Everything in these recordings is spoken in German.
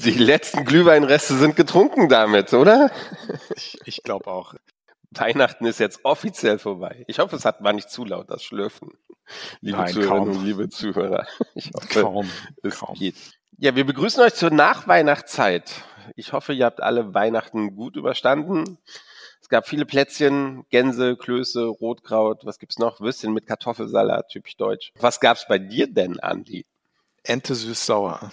Die letzten Glühweinreste sind getrunken damit, oder? Ich, ich glaube auch. Weihnachten ist jetzt offiziell vorbei. Ich hoffe, es hat war nicht zu laut, das Schlürfen. Liebe Nein, Zuhörerinnen kaum. und liebe Zuhörer. Ich hoffe, Kaum. es kaum. geht. Ja, wir begrüßen euch zur Nachweihnachtszeit. Ich hoffe, ihr habt alle Weihnachten gut überstanden. Es gab viele Plätzchen, Gänse, Klöße, Rotkraut, was gibt's noch? Würstchen mit Kartoffelsalat, typisch deutsch. Was gab's bei dir denn, Andi? Ente süß-sauer.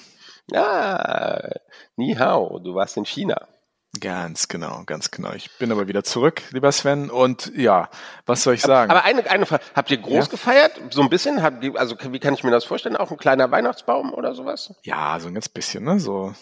Ah, Ni Hao, du warst in China. Ganz genau, ganz genau. Ich bin aber wieder zurück, lieber Sven. Und ja, was soll ich sagen? Aber eine, eine Frage, habt ihr groß Ja. gefeiert? So ein bisschen? Habt ihr, also wie kann ich mir das vorstellen? Auch ein kleiner Weihnachtsbaum oder sowas? ja, so ein ganz bisschen, ne? So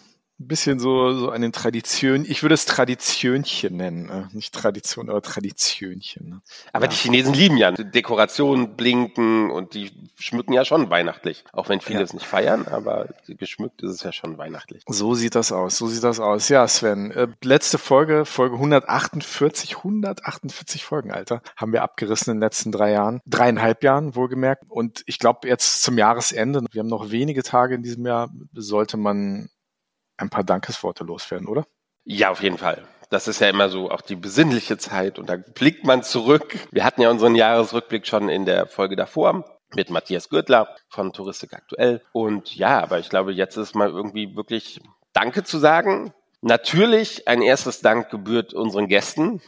ein bisschen so, so eine Tradition. Ich würde es Traditionchen nennen. Ne? Nicht Tradition, aber Traditionchen. Ne? Aber Ja. die Chinesen lieben ja Dekorationen, blinken und die schmücken ja schon weihnachtlich. Auch wenn viele Ja. es nicht feiern, aber geschmückt ist es ja schon weihnachtlich. So sieht das aus, so sieht das aus. Ja, Sven, äh, letzte Folge, Folge 148, 148 Folgen, Alter, haben wir abgerissen in den letzten drei Jahren, dreieinhalb Jahren wohlgemerkt. Und ich glaube, jetzt zum Jahresende, wir haben noch wenige Tage in diesem Jahr, sollte man ein paar Dankesworte loswerden, oder? Ja, auf jeden Fall. Das ist ja immer so auch die besinnliche Zeit und da blickt man zurück. Wir hatten ja unseren Jahresrückblick schon in der Folge davor mit Matthias Gürtler von Touristik aktuell. Und ja, aber ich glaube, jetzt ist mal irgendwie wirklich Danke zu sagen. Natürlich ein erstes Dank gebührt unseren Gästen,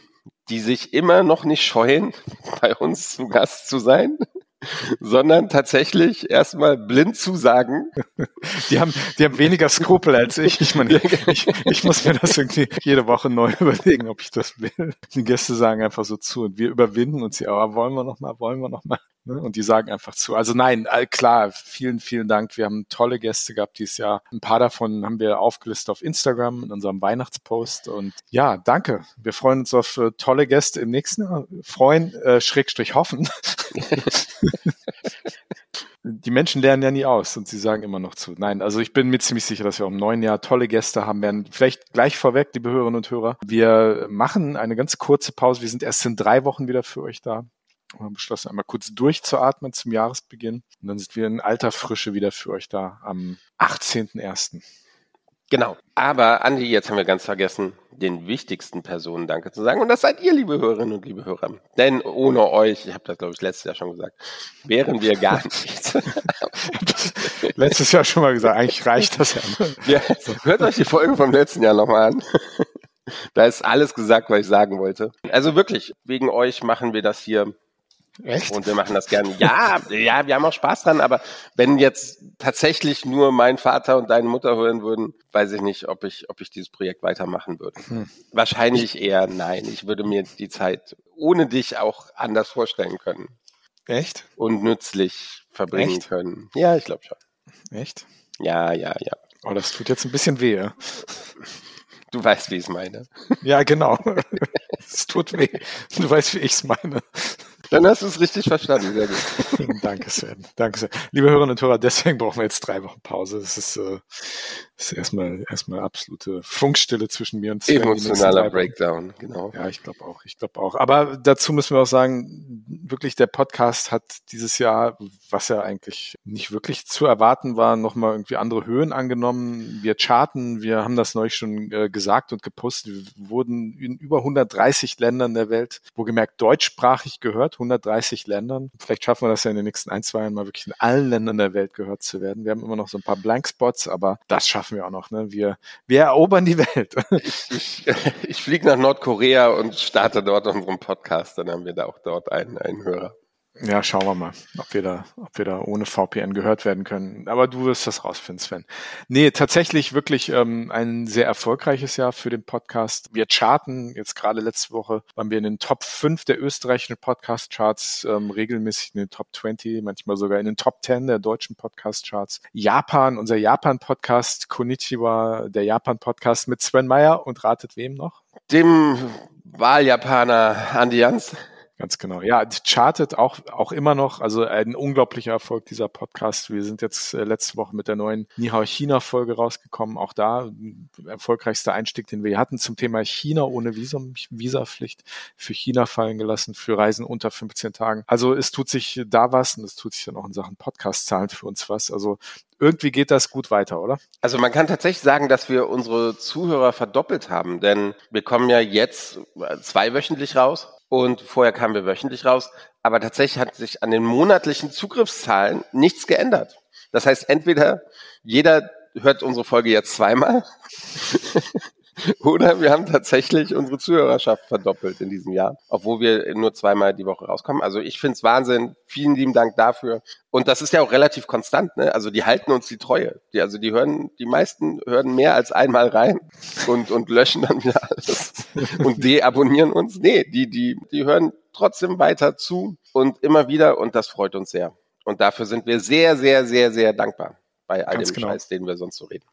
die sich immer noch nicht scheuen, bei uns zu Gast zu sein, sondern tatsächlich erstmal blind zu sagen, Die haben, die haben weniger Skrupel als ich. Ich meine, ich, ich muss mir das irgendwie jede Woche neu überlegen, ob ich das will. Die Gäste sagen einfach so zu und wir überwinden uns ja, aber wollen wir noch mal, wollen wir noch mal. Ne? Und die sagen einfach zu. Also nein, all- klar, vielen, vielen Dank. Wir haben tolle Gäste gehabt dieses Jahr. Ein paar davon haben wir aufgelistet auf Instagram in unserem Weihnachtspost. Und ja, danke. Wir freuen uns auf äh, tolle Gäste im nächsten Jahr. Freuen, äh, Schrägstrich hoffen. die Menschen lernen ja nie aus und sie sagen immer noch zu. Nein, also ich bin mir ziemlich sicher, dass wir auch im neuen Jahr tolle Gäste haben werden. Vielleicht gleich vorweg, liebe Hörerinnen und Hörer. Wir machen eine ganz kurze Pause. Wir sind erst in drei Wochen wieder für euch da. Wir haben beschlossen, einmal kurz durchzuatmen zum Jahresbeginn. Und dann sind wir in alter Frische wieder für euch da am 18.01. Genau. Aber Andi, jetzt haben wir ganz vergessen, den wichtigsten Personen Danke zu sagen. Und das seid ihr, liebe Hörerinnen und liebe Hörer. Denn ohne euch, ich habe das, glaube ich, letztes Jahr schon gesagt, wären wir gar nichts. Letztes Jahr schon mal gesagt, eigentlich reicht das ja. ja, hört euch die Folge vom letzten Jahr nochmal an. Da ist alles gesagt, was ich sagen wollte. Also wirklich, wegen euch machen wir das hier Echt? und wir machen das gerne. Ja, ja, wir haben auch Spaß dran, aber wenn jetzt tatsächlich nur mein Vater und deine Mutter hören würden, weiß ich nicht, ob ich, ob ich dieses Projekt weitermachen würde. Hm. Wahrscheinlich eher nein. Ich würde mir die Zeit ohne dich auch anders vorstellen können Echt? und nützlich verbringen Echt? können. Ja, ich glaube schon. Echt? Ja, ja, ja. Oh, das tut jetzt ein bisschen weh. ja. Du weißt, wie ich es meine. Ja, genau. Es tut weh. Du weißt, wie ich es meine. Dann hast du es richtig verstanden. Sehr gut. Danke, Sven. Danke, Sven. Liebe Hörerinnen und Hörer, deswegen brauchen wir jetzt drei Wochen Pause. Das ist, äh, ist erstmal, erstmal absolute Funkstille zwischen mir und Sven. Emotionaler. Breakdown, genau. Ja, ich glaube auch. Ich glaube auch. Aber dazu müssen wir auch sagen, wirklich der Podcast hat dieses Jahr, was ja eigentlich nicht wirklich zu erwarten war, nochmal irgendwie andere Höhen angenommen. Wir charten, wir haben das neulich schon äh, gesagt und gepostet. Wir wurden in über 130 Ländern der Welt, wo gemerkt deutschsprachig gehört, 130 Ländern. Vielleicht schaffen wir das ja in den nächsten ein, zwei Jahren mal wirklich in allen Ländern der Welt gehört zu werden. Wir haben immer noch so ein paar Blankspots, aber das schaffen wir auch noch. Ne? Wir, wir erobern die Welt. Ich, ich fliege nach Nordkorea und starte dort unseren Podcast. Dann haben wir da auch dort einen, einen Hörer. Ja, schauen wir mal, ob wir da, ob wir da ohne VPN gehört werden können. Aber du wirst das rausfinden, Sven. Nee, tatsächlich wirklich ähm, ein sehr erfolgreiches Jahr für den Podcast. Wir charten jetzt gerade letzte Woche, waren wir in den Top 5 der österreichischen Podcast-Charts, ähm, regelmäßig in den Top 20, manchmal sogar in den Top 10 der deutschen Podcast-Charts. Japan, unser Japan-Podcast, Konnichiwa, der Japan-Podcast mit Sven Meyer und ratet wem noch? Dem Wahljapaner Andi Jans. Ganz genau. Ja, chartet auch, auch immer noch. Also ein unglaublicher Erfolg dieser Podcast. Wir sind jetzt äh, letzte Woche mit der neuen Nihao China Folge rausgekommen. Auch da äh, erfolgreichster Einstieg, den wir hatten zum Thema China ohne Visum, Visapflicht für China fallen gelassen, für Reisen unter 15 Tagen. Also es tut sich da was und es tut sich dann auch in Sachen Podcast-Zahlen für uns was. Also irgendwie geht das gut weiter, oder? Also man kann tatsächlich sagen, dass wir unsere Zuhörer verdoppelt haben, denn wir kommen ja jetzt zweiwöchentlich raus und vorher kamen wir wöchentlich raus. Aber tatsächlich hat sich an den monatlichen Zugriffszahlen nichts geändert. Das heißt, entweder jeder hört unsere Folge jetzt zweimal Oder wir haben tatsächlich unsere Zuhörerschaft verdoppelt in diesem Jahr, obwohl wir nur zweimal die Woche rauskommen. Also ich finde es Wahnsinn. Vielen lieben Dank dafür. Und das ist ja auch relativ konstant. Ne? Also die halten uns die Treue. Die, also die hören, die meisten hören mehr als einmal rein und, und löschen dann wieder alles und deabonnieren uns. Nee, die, die, die hören trotzdem weiter zu und immer wieder und das freut uns sehr. Und dafür sind wir sehr, sehr, sehr, sehr dankbar bei all Ganz dem genau. Scheiß, den wir sonst so reden.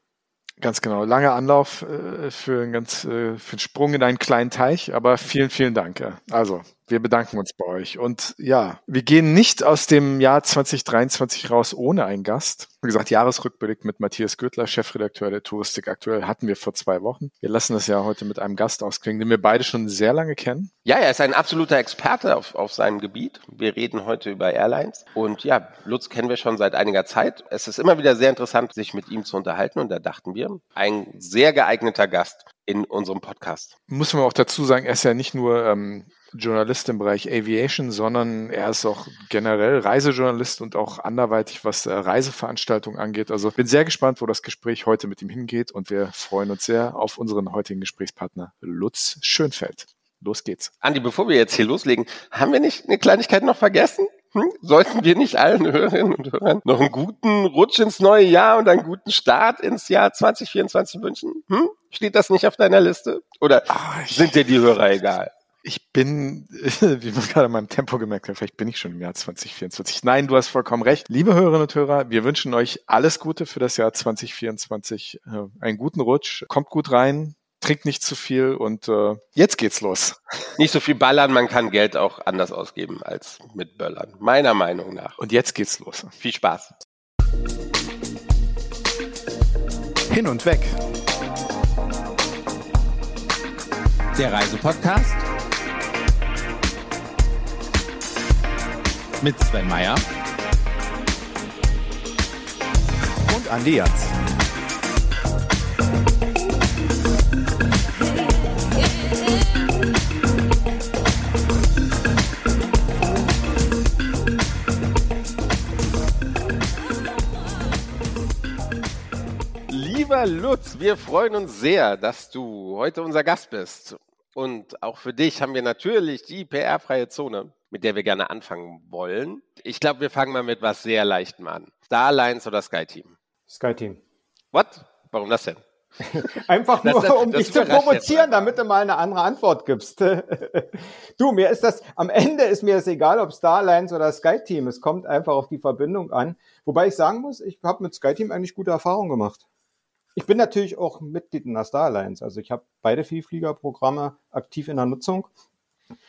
Ganz genau. Langer Anlauf äh, für, einen ganz, äh, für einen Sprung in einen kleinen Teich, aber vielen, vielen Dank. Also, wir bedanken uns bei euch. Und ja, wir gehen nicht aus dem Jahr 2023 raus ohne einen Gast. Wie gesagt, Jahresrückblick mit Matthias Gürtler, Chefredakteur der Touristik aktuell, hatten wir vor zwei Wochen. Wir lassen das ja heute mit einem Gast ausklingen, den wir beide schon sehr lange kennen. Ja, er ist ein absoluter Experte auf, auf seinem Gebiet. Wir reden heute über Airlines. Und ja, Lutz kennen wir schon seit einiger Zeit. Es ist immer wieder sehr interessant, sich mit ihm zu unterhalten. Und da dachten wir, ein sehr geeigneter Gast in unserem Podcast. Muss man auch dazu sagen, er ist ja nicht nur ähm, Journalist im Bereich Aviation, sondern er ist auch generell Reisejournalist und auch anderweitig, was äh, Reiseveranstaltungen angeht. Also bin sehr gespannt, wo das Gespräch heute mit ihm hingeht und wir freuen uns sehr auf unseren heutigen Gesprächspartner Lutz Schönfeld. Los geht's. Andi, bevor wir jetzt hier loslegen, haben wir nicht eine Kleinigkeit noch vergessen? Hm? Sollten wir nicht allen Hörerinnen und Hörern noch einen guten Rutsch ins neue Jahr und einen guten Start ins Jahr 2024 wünschen? Hm? Steht das nicht auf deiner Liste? Oder Ach, sind dir die Hörer egal? Ich bin, wie man gerade in meinem Tempo gemerkt hat, vielleicht bin ich schon im Jahr 2024. Nein, du hast vollkommen recht. Liebe Hörerinnen und Hörer, wir wünschen euch alles Gute für das Jahr 2024. Äh, einen guten Rutsch. Kommt gut rein trinkt nicht zu viel und äh, jetzt geht's los. Nicht so viel ballern, man kann Geld auch anders ausgeben als mit Böllern, meiner Meinung nach. Und jetzt geht's los. Viel Spaß. Hin und weg. Der Reisepodcast mit Sven Meyer und Andi Jatz. Lieber Lutz, wir freuen uns sehr, dass du heute unser Gast bist. Und auch für dich haben wir natürlich die PR-freie Zone, mit der wir gerne anfangen wollen. Ich glaube, wir fangen mal mit was sehr Leichtem an. Starlines oder SkyTeam? SkyTeam. What? Warum das denn? Einfach nur, das, das, um dich zu provozieren, damit du mal eine andere Antwort gibst. du, mir ist das, am Ende ist mir es egal, ob Starlines oder SkyTeam. Es kommt einfach auf die Verbindung an. Wobei ich sagen muss, ich habe mit SkyTeam eigentlich gute Erfahrungen gemacht. Ich bin natürlich auch Mitglied in der Star Alliance. Also ich habe beide Vielfliegerprogramme aktiv in der Nutzung.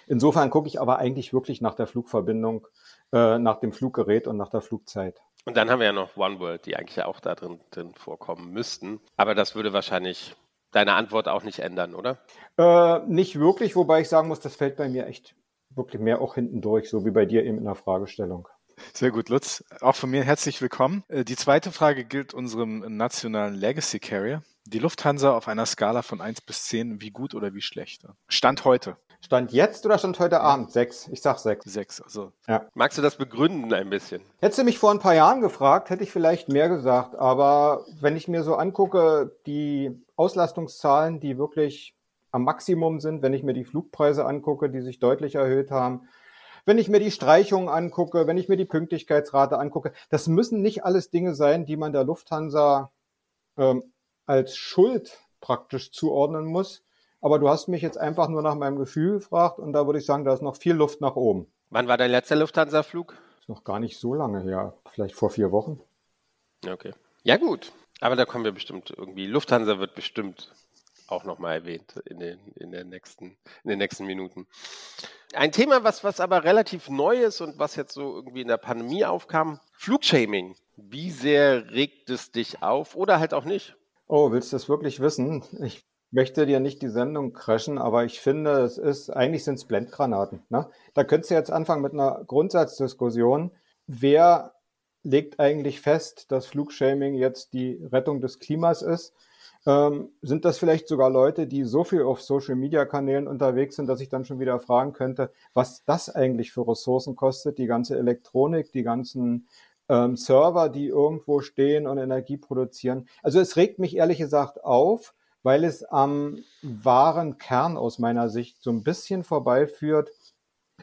Insofern gucke ich aber eigentlich wirklich nach der Flugverbindung, äh, nach dem Fluggerät und nach der Flugzeit. Und dann haben wir ja noch OneWorld, die eigentlich ja auch da drin, drin vorkommen müssten. Aber das würde wahrscheinlich deine Antwort auch nicht ändern, oder? Äh, nicht wirklich, wobei ich sagen muss, das fällt bei mir echt wirklich mehr auch hinten durch, so wie bei dir eben in der Fragestellung. Sehr gut, Lutz. Auch von mir herzlich willkommen. Äh, die zweite Frage gilt unserem nationalen Legacy Carrier. Die Lufthansa auf einer Skala von 1 bis 10, wie gut oder wie schlecht? Stand heute. Stand jetzt oder stand heute Abend? Sechs. Ich sag sechs. Sechs, also. Ja. Magst du das begründen ein bisschen? Hättest du mich vor ein paar Jahren gefragt, hätte ich vielleicht mehr gesagt. Aber wenn ich mir so angucke, die Auslastungszahlen, die wirklich am Maximum sind, wenn ich mir die Flugpreise angucke, die sich deutlich erhöht haben, wenn ich mir die Streichungen angucke, wenn ich mir die Pünktlichkeitsrate angucke, das müssen nicht alles Dinge sein, die man der Lufthansa ähm, als Schuld praktisch zuordnen muss. Aber du hast mich jetzt einfach nur nach meinem Gefühl gefragt und da würde ich sagen, da ist noch viel Luft nach oben. Wann war dein letzter Lufthansa-Flug? Ist noch gar nicht so lange her, vielleicht vor vier Wochen. Okay. Ja gut, aber da kommen wir bestimmt irgendwie. Lufthansa wird bestimmt auch nochmal erwähnt in den, in, den nächsten, in den nächsten Minuten. Ein Thema, was, was aber relativ neu ist und was jetzt so irgendwie in der Pandemie aufkam, Flugshaming. Wie sehr regt es dich auf oder halt auch nicht? Oh, willst du das wirklich wissen? Ich möchte dir nicht die Sendung crashen, aber ich finde, es ist, eigentlich sind es Blendgranaten. Ne? Da könntest du jetzt anfangen mit einer Grundsatzdiskussion. Wer legt eigentlich fest, dass Flugshaming jetzt die Rettung des Klimas ist. Ähm, sind das vielleicht sogar Leute, die so viel auf Social-Media-Kanälen unterwegs sind, dass ich dann schon wieder fragen könnte, was das eigentlich für Ressourcen kostet, die ganze Elektronik, die ganzen ähm, Server, die irgendwo stehen und Energie produzieren. Also es regt mich ehrlich gesagt auf, weil es am wahren Kern aus meiner Sicht so ein bisschen vorbeiführt.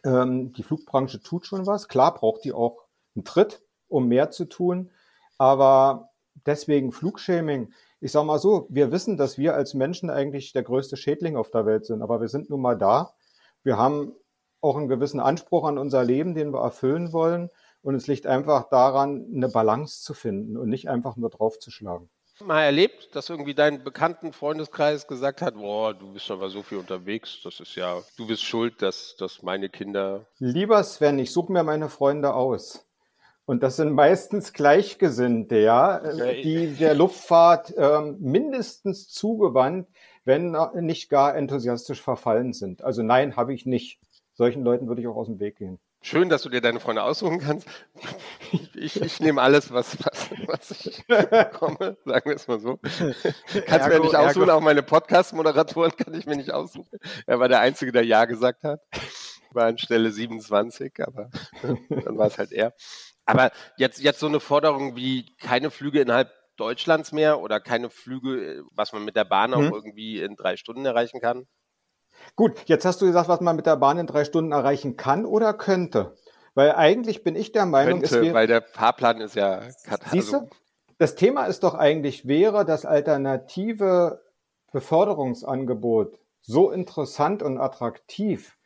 Ähm, die Flugbranche tut schon was. Klar braucht die auch einen Tritt, um mehr zu tun. Aber deswegen Flugshaming ich sage mal so, wir wissen, dass wir als Menschen eigentlich der größte Schädling auf der Welt sind, aber wir sind nun mal da. Wir haben auch einen gewissen Anspruch an unser Leben, den wir erfüllen wollen. Und es liegt einfach daran, eine Balance zu finden und nicht einfach nur draufzuschlagen. Mal erlebt, dass irgendwie dein bekannten Freundeskreis gesagt hat, boah, du bist aber so viel unterwegs, das ist ja, du bist schuld, dass, dass meine Kinder. Lieber Sven, ich suche mir meine Freunde aus. Und das sind meistens Gleichgesinnte, ja, die der Luftfahrt ähm, mindestens zugewandt, wenn nicht gar enthusiastisch verfallen sind. Also nein, habe ich nicht. Solchen Leuten würde ich auch aus dem Weg gehen. Schön, dass du dir deine Freunde aussuchen kannst. Ich, ich nehme alles, was, was, was ich bekomme, sagen wir es mal so. Kannst mir nicht aussuchen, ergo. auch meine Podcast-Moderatoren kann ich mir nicht aussuchen. Er war der Einzige, der Ja gesagt hat. War an Stelle 27, aber dann war es halt er. Aber jetzt, jetzt so eine Forderung wie keine Flüge innerhalb Deutschlands mehr oder keine Flüge, was man mit der Bahn auch hm. irgendwie in drei Stunden erreichen kann? Gut, jetzt hast du gesagt, was man mit der Bahn in drei Stunden erreichen kann oder könnte. Weil eigentlich bin ich der Meinung, könnte, es wäre, weil der Fahrplan ist ja Siehst du? Das Thema ist doch eigentlich, wäre das alternative Beförderungsangebot so interessant und attraktiv,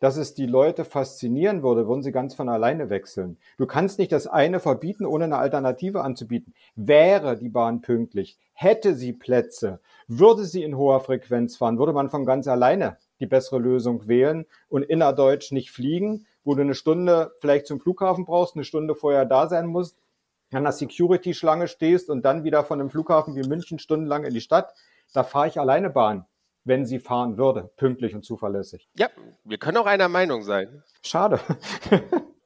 dass es die Leute faszinieren würde, würden sie ganz von alleine wechseln. Du kannst nicht das eine verbieten, ohne eine Alternative anzubieten. Wäre die Bahn pünktlich, hätte sie Plätze, würde sie in hoher Frequenz fahren, würde man von ganz alleine die bessere Lösung wählen und innerdeutsch nicht fliegen, wo du eine Stunde vielleicht zum Flughafen brauchst, eine Stunde vorher da sein musst, an der Security-Schlange stehst und dann wieder von einem Flughafen wie München stundenlang in die Stadt. Da fahre ich alleine Bahn wenn sie fahren würde, pünktlich und zuverlässig. Ja, wir können auch einer Meinung sein. Schade.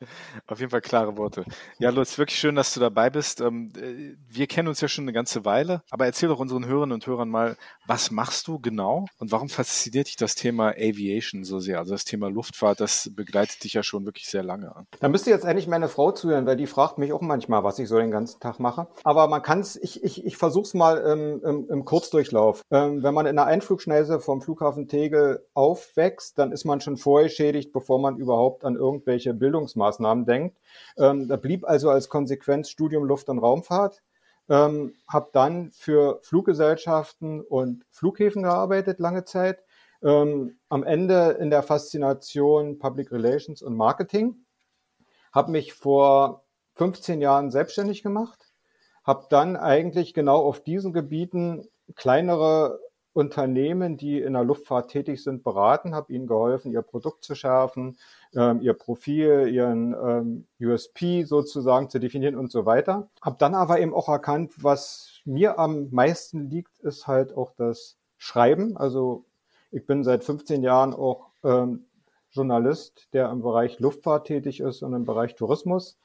Auf jeden Fall klare Worte. Ja, Lutz, wirklich schön, dass du dabei bist. Ähm, äh, wir kennen uns ja schon eine ganze Weile, aber erzähl doch unseren Hörerinnen und Hörern mal, was machst du genau und warum fasziniert dich das Thema Aviation so sehr? Also das Thema Luftfahrt, das begleitet dich ja schon wirklich sehr lange an. Da müsste jetzt endlich meine Frau zuhören, weil die fragt mich auch manchmal, was ich so den ganzen Tag mache. Aber man kann es, ich, ich, ich versuche es mal im, im, im Kurzdurchlauf. Ähm, wenn man in der Einflugschneise vom Flughafen Tegel aufwächst, dann ist man schon vorher schädigt, bevor man überhaupt an irgendwelche Bildungsmaßnahmen Maßnahmen denkt. Ähm, da blieb also als Konsequenz Studium Luft- und Raumfahrt. Ähm, habe dann für Fluggesellschaften und Flughäfen gearbeitet lange Zeit. Ähm, am Ende in der Faszination Public Relations und Marketing. Habe mich vor 15 Jahren selbstständig gemacht. Habe dann eigentlich genau auf diesen Gebieten kleinere Unternehmen, die in der Luftfahrt tätig sind, beraten, habe ihnen geholfen, ihr Produkt zu schärfen, ähm, ihr Profil, ihren ähm, USP sozusagen zu definieren und so weiter. Habe dann aber eben auch erkannt, was mir am meisten liegt, ist halt auch das Schreiben. Also ich bin seit 15 Jahren auch ähm, Journalist, der im Bereich Luftfahrt tätig ist und im Bereich Tourismus.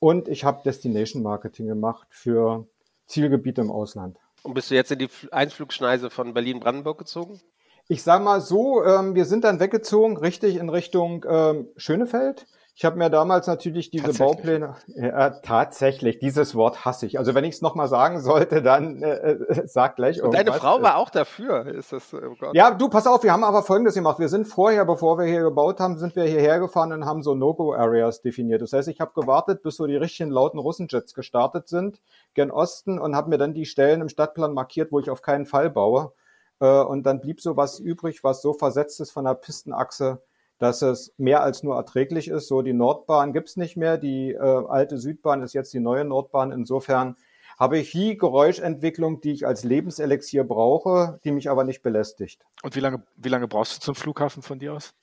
Und ich habe Destination Marketing gemacht für Zielgebiete im Ausland. Und bist du jetzt in die Einflugschneise von Berlin-Brandenburg gezogen? Ich sage mal so, ähm, wir sind dann weggezogen, richtig in Richtung ähm, Schönefeld. Ich habe mir damals natürlich diese Baupläne, ja, tatsächlich, dieses Wort hasse ich. Also wenn ich es nochmal sagen sollte, dann äh, äh, sag gleich. Und deine Frau war auch dafür, ist das? Oh ja, du, pass auf, wir haben aber Folgendes gemacht. Wir sind vorher, bevor wir hier gebaut haben, sind wir hierher gefahren und haben so No-Go-Areas definiert. Das heißt, ich habe gewartet, bis so die richtigen lauten Russenjets gestartet sind, gen Osten, und habe mir dann die Stellen im Stadtplan markiert, wo ich auf keinen Fall baue. Äh, und dann blieb so was übrig, was so versetzt ist von der Pistenachse, dass es mehr als nur erträglich ist. So die Nordbahn gibt's nicht mehr, die äh, alte Südbahn ist jetzt die neue Nordbahn. Insofern habe ich hier Geräuschentwicklung, die ich als Lebenselixier brauche, die mich aber nicht belästigt. Und wie lange, wie lange brauchst du zum Flughafen von dir aus?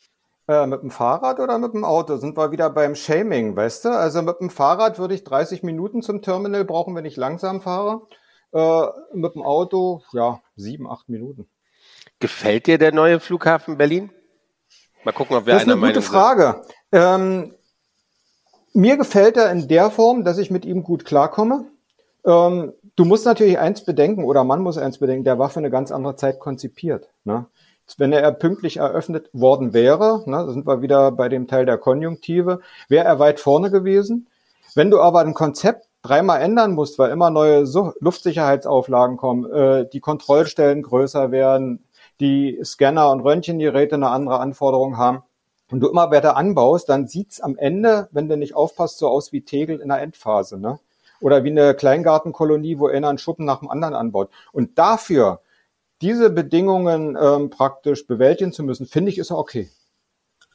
Äh, mit dem Fahrrad oder mit dem Auto? Sind wir wieder beim Shaming, weißt du? Also mit dem Fahrrad würde ich 30 Minuten zum Terminal brauchen, wenn ich langsam fahre. Äh, mit dem Auto, ja, sieben, acht Minuten. Gefällt dir der neue Flughafen Berlin? Mal gucken, ob wir das ist einer eine gute Frage. Ähm, Mir gefällt er in der Form, dass ich mit ihm gut klarkomme. Ähm, du musst natürlich eins bedenken, oder man muss eins bedenken, der war für eine ganz andere Zeit konzipiert. Ne? Wenn er pünktlich eröffnet worden wäre, ne, da sind wir wieder bei dem Teil der Konjunktive, wäre er weit vorne gewesen. Wenn du aber ein Konzept dreimal ändern musst, weil immer neue Luftsicherheitsauflagen kommen, äh, die Kontrollstellen größer werden, die Scanner und Röntgengeräte eine andere Anforderung haben, und du immer weiter anbaust, dann sieht's am Ende, wenn du nicht aufpasst, so aus wie Tegel in der Endphase. Ne? Oder wie eine Kleingartenkolonie, wo einer einen Schuppen nach dem anderen anbaut. Und dafür diese Bedingungen ähm, praktisch bewältigen zu müssen, finde ich, ist okay.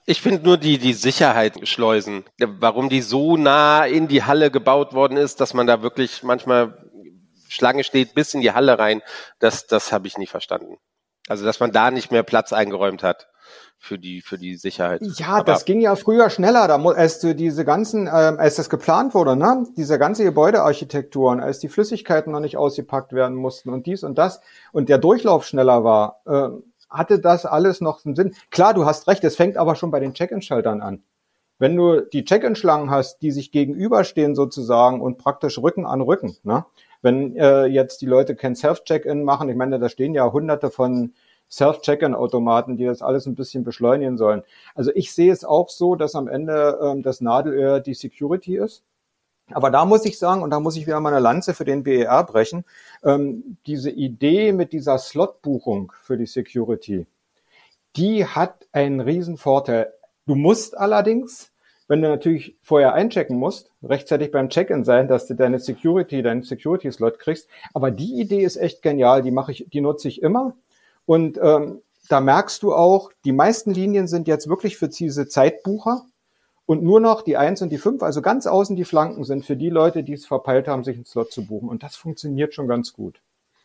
Ich finde nur die, die Sicherheitsschleusen, warum die so nah in die Halle gebaut worden ist, dass man da wirklich manchmal Schlange steht bis in die Halle rein, das, das habe ich nie verstanden. Also, dass man da nicht mehr Platz eingeräumt hat für die für die Sicherheit. Ja, Aber das ging ja früher schneller, da als du diese ganzen, ähm, als das geplant wurde, ne, diese ganze Gebäudearchitekturen, als die Flüssigkeiten noch nicht ausgepackt werden mussten und dies und das und der Durchlauf schneller war, äh, hatte das alles noch einen Sinn. Klar, du hast recht, es fängt aber schon bei den Check-in-Schaltern an. Wenn du die Check-in-Schlangen hast, die sich gegenüberstehen sozusagen und praktisch Rücken an Rücken, ne? Wenn äh, jetzt die Leute kein Self-Check-in machen, ich meine, da stehen ja hunderte von Self-Check-in-Automaten, die das alles ein bisschen beschleunigen sollen. Also ich sehe es auch so, dass am Ende ähm, das Nadelöhr die Security ist. Aber da muss ich sagen, und da muss ich wieder meine Lanze für den BER brechen, ähm, diese Idee mit dieser Slot-Buchung für die Security, die hat einen riesen Vorteil. Du musst allerdings, wenn du natürlich vorher einchecken musst, rechtzeitig beim Check-in sein, dass du deine Security, deinen Security-Slot kriegst. Aber die Idee ist echt genial, die mache ich, die nutze ich immer. Und ähm, da merkst du auch, die meisten Linien sind jetzt wirklich für diese Zeitbucher und nur noch die eins und die fünf, also ganz außen die Flanken sind für die Leute, die es verpeilt haben, sich einen Slot zu buchen. Und das funktioniert schon ganz gut.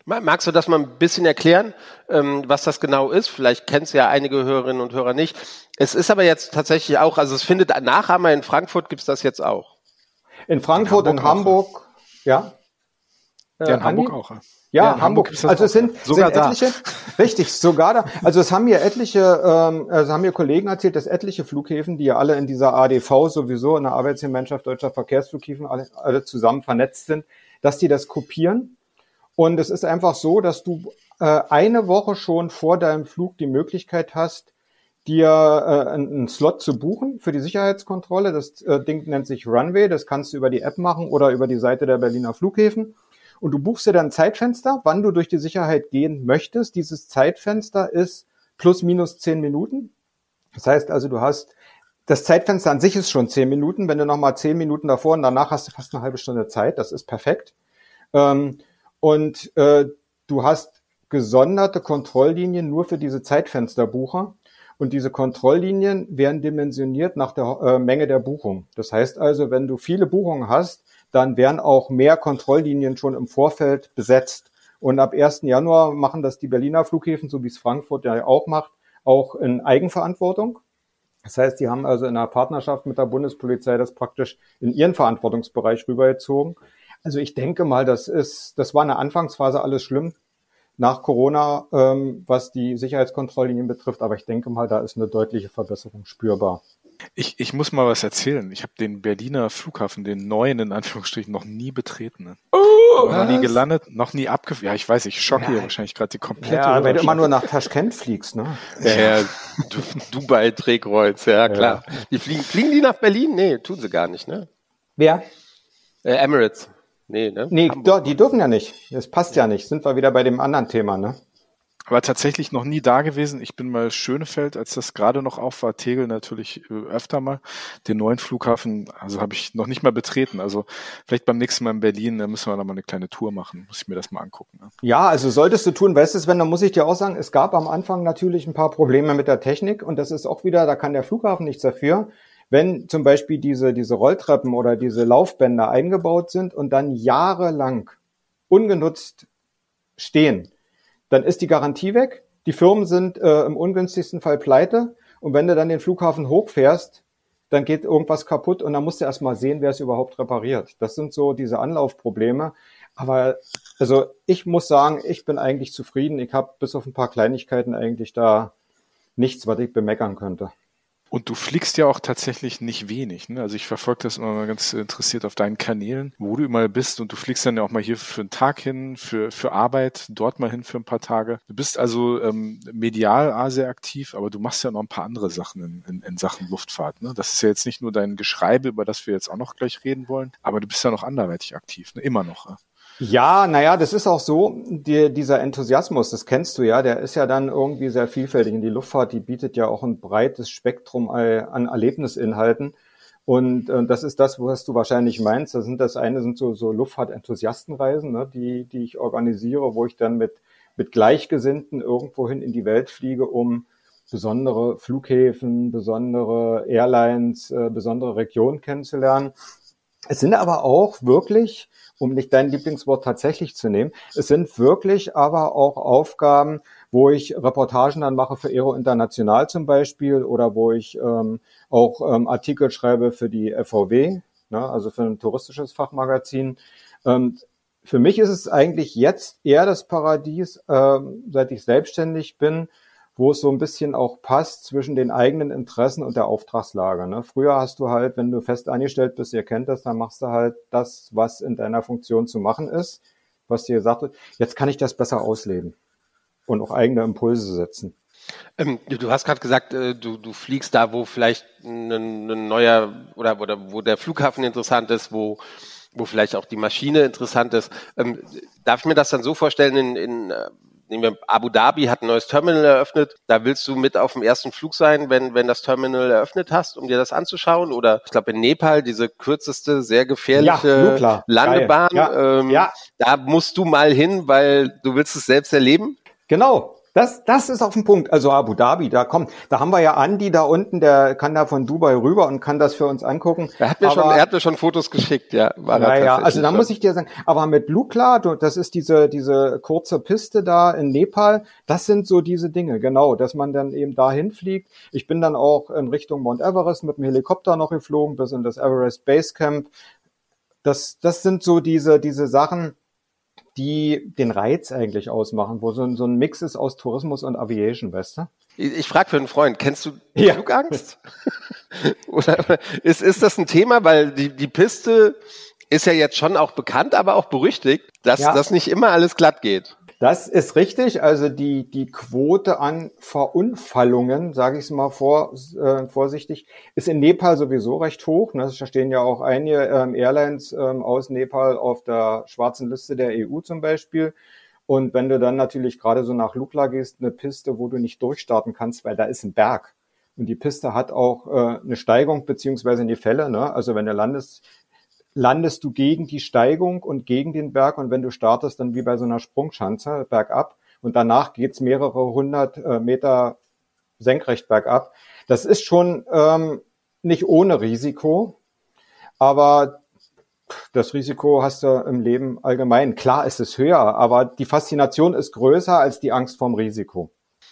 Magst du das mal ein bisschen erklären, ähm, was das genau ist? Vielleicht kennst ja einige Hörerinnen und Hörer nicht. Es ist aber jetzt tatsächlich auch, also es findet Nachahmer in Frankfurt gibt's das jetzt auch. In Frankfurt, in Hamburg, in Hamburg ja. Ja, in Hamburg auch. Ja, ja Hamburg. Hamburg also es sind, sogar sind etliche, da. richtig, sogar da. Also es haben mir etliche, ähm, also haben mir Kollegen erzählt, dass etliche Flughäfen, die ja alle in dieser ADV sowieso in der Arbeitsgemeinschaft Deutscher Verkehrsflughäfen alle, alle zusammen vernetzt sind, dass die das kopieren. Und es ist einfach so, dass du äh, eine Woche schon vor deinem Flug die Möglichkeit hast, dir äh, einen Slot zu buchen für die Sicherheitskontrolle. Das äh, Ding nennt sich Runway. Das kannst du über die App machen oder über die Seite der Berliner Flughäfen. Und du buchst dir dann ein Zeitfenster, wann du durch die Sicherheit gehen möchtest. Dieses Zeitfenster ist plus minus zehn Minuten. Das heißt also, du hast das Zeitfenster an sich ist schon zehn Minuten. Wenn du nochmal zehn Minuten davor und danach hast du fast eine halbe Stunde Zeit. Das ist perfekt. Ähm, und äh, du hast gesonderte Kontrolllinien nur für diese Zeitfensterbucher. Und diese Kontrolllinien werden dimensioniert nach der äh, Menge der Buchung. Das heißt also, wenn du viele Buchungen hast, dann werden auch mehr Kontrolllinien schon im Vorfeld besetzt. Und ab 1. Januar machen das die Berliner Flughäfen, so wie es Frankfurt ja auch macht, auch in Eigenverantwortung. Das heißt, die haben also in einer Partnerschaft mit der Bundespolizei das praktisch in ihren Verantwortungsbereich rübergezogen. Also ich denke mal, das ist, das war in der Anfangsphase alles schlimm nach Corona, ähm, was die Sicherheitskontrolllinien betrifft, aber ich denke mal, da ist eine deutliche Verbesserung spürbar. Ich, ich muss mal was erzählen. Ich habe den Berliner Flughafen, den neuen in Anführungsstrichen, noch nie betreten. Oh, noch nie gelandet, noch nie abgefahren. Ja, ich weiß, ich schocke hier wahrscheinlich gerade die komplette. Ja, weil du immer nur nach Taschkent fliegst, ne? Ja, Dubai Drehkreuz, ja klar. Ja. Die fliegen, fliegen die nach Berlin? Nee, tun sie gar nicht, ne? Wer? Äh, Emirates. Nee, ne? Nee, Hamburg. die dürfen ja nicht. Das passt ja nicht. Sind wir wieder bei dem anderen Thema, ne? Aber tatsächlich noch nie da gewesen. Ich bin mal Schönefeld, als das gerade noch auf war, Tegel natürlich äh, öfter mal. Den neuen Flughafen, also habe ich noch nicht mal betreten. Also vielleicht beim nächsten Mal in Berlin, da müssen wir noch mal eine kleine Tour machen. Muss ich mir das mal angucken. Ne? Ja, also solltest du tun, weißt du, wenn, dann muss ich dir auch sagen, es gab am Anfang natürlich ein paar Probleme mit der Technik und das ist auch wieder, da kann der Flughafen nichts dafür. Wenn zum Beispiel diese, diese Rolltreppen oder diese Laufbänder eingebaut sind und dann jahrelang ungenutzt stehen, dann ist die Garantie weg. Die Firmen sind äh, im ungünstigsten Fall pleite. Und wenn du dann den Flughafen hochfährst, dann geht irgendwas kaputt und dann musst du erstmal sehen, wer es überhaupt repariert. Das sind so diese Anlaufprobleme. Aber also ich muss sagen, ich bin eigentlich zufrieden. Ich habe bis auf ein paar Kleinigkeiten eigentlich da nichts, was ich bemeckern könnte. Und du fliegst ja auch tatsächlich nicht wenig. Ne? Also ich verfolge das immer mal ganz interessiert auf deinen Kanälen, wo du immer bist und du fliegst dann ja auch mal hier für einen Tag hin, für, für Arbeit, dort mal hin für ein paar Tage. Du bist also ähm, medial sehr aktiv, aber du machst ja noch ein paar andere Sachen in, in, in Sachen Luftfahrt. Ne? Das ist ja jetzt nicht nur dein Geschreibe, über das wir jetzt auch noch gleich reden wollen, aber du bist ja noch anderweitig aktiv, ne? immer noch. Ne? Ja, naja, das ist auch so, die, dieser Enthusiasmus, das kennst du ja, der ist ja dann irgendwie sehr vielfältig. Und die Luftfahrt, die bietet ja auch ein breites Spektrum an Erlebnisinhalten. Und äh, das ist das, was du wahrscheinlich meinst. Das sind das eine sind so, so Luftfahrt-Enthusiastenreisen, ne, die, die ich organisiere, wo ich dann mit, mit Gleichgesinnten irgendwohin in die Welt fliege, um besondere Flughäfen, besondere Airlines, äh, besondere Regionen kennenzulernen. Es sind aber auch wirklich um nicht dein Lieblingswort tatsächlich zu nehmen. Es sind wirklich aber auch Aufgaben, wo ich Reportagen dann mache für Aero International zum Beispiel oder wo ich ähm, auch ähm, Artikel schreibe für die FVW, ne, also für ein touristisches Fachmagazin. Ähm, für mich ist es eigentlich jetzt eher das Paradies, ähm, seit ich selbstständig bin, wo es so ein bisschen auch passt zwischen den eigenen Interessen und der Auftragslage. Ne? Früher hast du halt, wenn du fest angestellt bist, ihr kennt das, dann machst du halt das, was in deiner Funktion zu machen ist, was dir gesagt wird. Jetzt kann ich das besser ausleben und auch eigene Impulse setzen. Ähm, du hast gerade gesagt, äh, du, du fliegst da, wo vielleicht ein, ein neuer oder, oder wo der Flughafen interessant ist, wo wo vielleicht auch die Maschine interessant ist. Ähm, darf ich mir das dann so vorstellen, in, in äh, nehmen wir Abu Dhabi hat ein neues Terminal eröffnet. Da willst du mit auf dem ersten Flug sein, wenn, wenn das Terminal eröffnet hast, um dir das anzuschauen. Oder ich glaube in Nepal diese kürzeste, sehr gefährliche ja, Landebahn. Ja, ähm, ja. Da musst du mal hin, weil du willst es selbst erleben. Genau, das, das ist auf dem Punkt. Also Abu Dhabi, da kommt, da haben wir ja Andi da unten, der kann da von Dubai rüber und kann das für uns angucken. Er hat mir, aber, schon, er hat mir schon Fotos geschickt, ja. War naja, also da muss ich dir sagen, aber mit Lukla, das ist diese, diese kurze Piste da in Nepal, das sind so diese Dinge, genau, dass man dann eben dahin fliegt. Ich bin dann auch in Richtung Mount Everest mit dem Helikopter noch geflogen, bis in das Everest Base Camp. Das, das sind so diese, diese Sachen, die den Reiz eigentlich ausmachen, wo so ein, so ein Mix ist aus Tourismus und Aviation, weißt du? Ich, ich frage für einen Freund, kennst du ja. Flugangst? Oder ist, ist das ein Thema? Weil die, die Piste ist ja jetzt schon auch bekannt, aber auch berüchtigt, dass ja. das nicht immer alles glatt geht. Das ist richtig. Also die, die Quote an Verunfallungen, sage ich es mal vor, äh, vorsichtig, ist in Nepal sowieso recht hoch. Ne? Da stehen ja auch einige ähm, Airlines ähm, aus Nepal auf der schwarzen Liste der EU zum Beispiel. Und wenn du dann natürlich gerade so nach Lukla gehst, eine Piste, wo du nicht durchstarten kannst, weil da ist ein Berg. Und die Piste hat auch äh, eine Steigung beziehungsweise eine Fälle. Ne? Also wenn du landest, landest du gegen die Steigung und gegen den Berg und wenn du startest, dann wie bei so einer Sprungschanze bergab und danach geht's mehrere hundert äh, Meter senkrecht bergab. Das ist schon ähm, nicht ohne Risiko, aber das Risiko hast du im Leben allgemein. Klar ist es höher, aber die Faszination ist größer als die Angst vorm Risiko.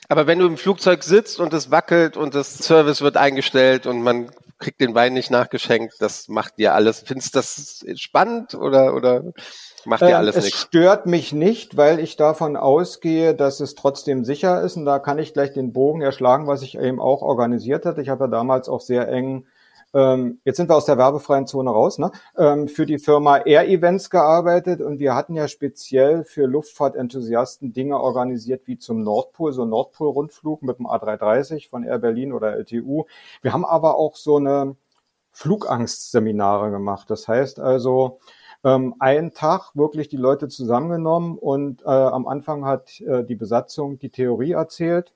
Aber wenn du im Flugzeug sitzt und es wackelt und das Service wird eingestellt und man kriegt den Wein nicht nachgeschenkt, das macht dir alles. Findest du das spannend oder, oder macht dir ähm, alles ähm, nichts? Es stört mich nicht, weil ich davon ausgehe, dass es trotzdem sicher ist. Und da kann ich gleich den Bogen erschlagen, was ich eben auch organisiert hatte. Ich habe ja damals auch sehr eng ähm, jetzt sind wir aus der werbefreien Zone raus, ne? ähm, für die Firma Air Events gearbeitet und wir hatten ja speziell für Luftfahrtenthusiasten Dinge organisiert wie zum Nordpol, so Nordpol-Rundflug mit dem A330 von Air Berlin oder LTU. Wir haben aber auch so eine Flugangstseminare gemacht. Das heißt also, ähm, einen Tag wirklich die Leute zusammengenommen und äh, am Anfang hat äh, die Besatzung die Theorie erzählt.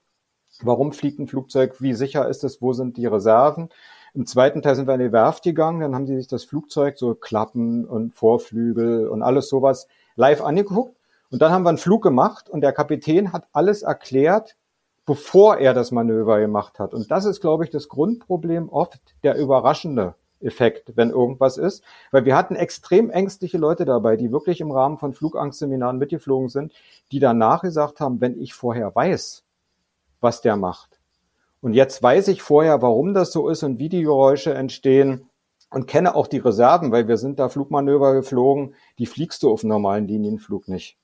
Warum fliegt ein Flugzeug? Wie sicher ist es? Wo sind die Reserven? Im zweiten Teil sind wir in die Werft gegangen, dann haben sie sich das Flugzeug, so Klappen und Vorflügel und alles sowas live angeguckt. Und dann haben wir einen Flug gemacht und der Kapitän hat alles erklärt, bevor er das Manöver gemacht hat. Und das ist, glaube ich, das Grundproblem oft, der überraschende Effekt, wenn irgendwas ist. Weil wir hatten extrem ängstliche Leute dabei, die wirklich im Rahmen von Flugangstseminaren mitgeflogen sind, die danach gesagt haben, wenn ich vorher weiß, was der macht, und jetzt weiß ich vorher, warum das so ist und wie die Geräusche entstehen und kenne auch die Reserven, weil wir sind da Flugmanöver geflogen, die fliegst du auf normalen Linienflug nicht.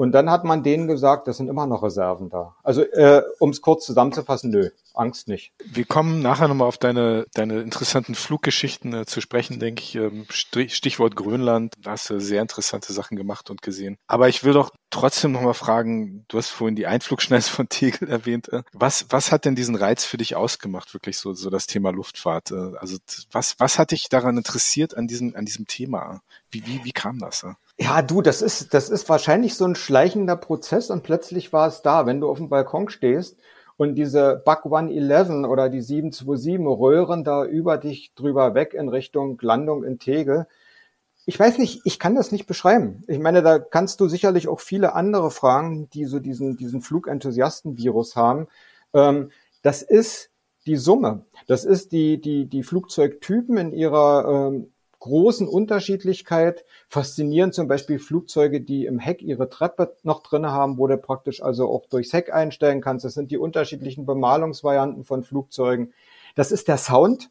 Und dann hat man denen gesagt, das sind immer noch Reserven da. Also äh, um es kurz zusammenzufassen, nö, Angst nicht. Wir kommen nachher nochmal auf deine, deine interessanten Fluggeschichten äh, zu sprechen, denke ich. Ähm, Stichwort Grönland, da hast du sehr interessante Sachen gemacht und gesehen. Aber ich will doch trotzdem nochmal fragen, du hast vorhin die Einflugschneise von Tegel erwähnt. Äh, was, was hat denn diesen Reiz für dich ausgemacht, wirklich so, so das Thema Luftfahrt? Äh, also was, was hat dich daran interessiert an diesem, an diesem Thema? Wie, wie, wie kam das? Ja, du, das ist, das ist wahrscheinlich so ein schleichender Prozess und plötzlich war es da. Wenn du auf dem Balkon stehst und diese Bug 111 oder die 727 röhren da über dich drüber weg in Richtung Landung in Tegel. Ich weiß nicht, ich kann das nicht beschreiben. Ich meine, da kannst du sicherlich auch viele andere fragen, die so diesen, diesen Flugenthusiasten-Virus haben. Ähm, das ist die Summe. Das ist die, die, die Flugzeugtypen in ihrer ähm, großen Unterschiedlichkeit. Faszinieren zum Beispiel Flugzeuge, die im Heck ihre Treppe noch drin haben, wo du praktisch also auch durchs Heck einstellen kannst. Das sind die unterschiedlichen Bemalungsvarianten von Flugzeugen. Das ist der Sound.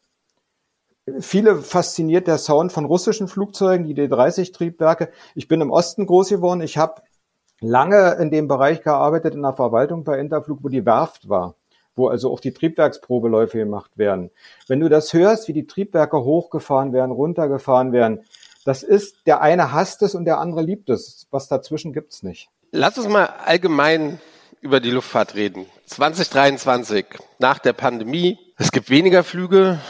Viele fasziniert der Sound von russischen Flugzeugen, die D30-Triebwerke. Ich bin im Osten groß geworden. Ich habe lange in dem Bereich gearbeitet in der Verwaltung bei Interflug, wo die Werft war wo also auch die Triebwerksprobeläufe gemacht werden. Wenn du das hörst, wie die Triebwerke hochgefahren werden, runtergefahren werden, das ist, der eine hasst es und der andere liebt es. Was dazwischen gibt's nicht. Lass uns mal allgemein über die Luftfahrt reden. 2023, nach der Pandemie. Es gibt weniger Flüge,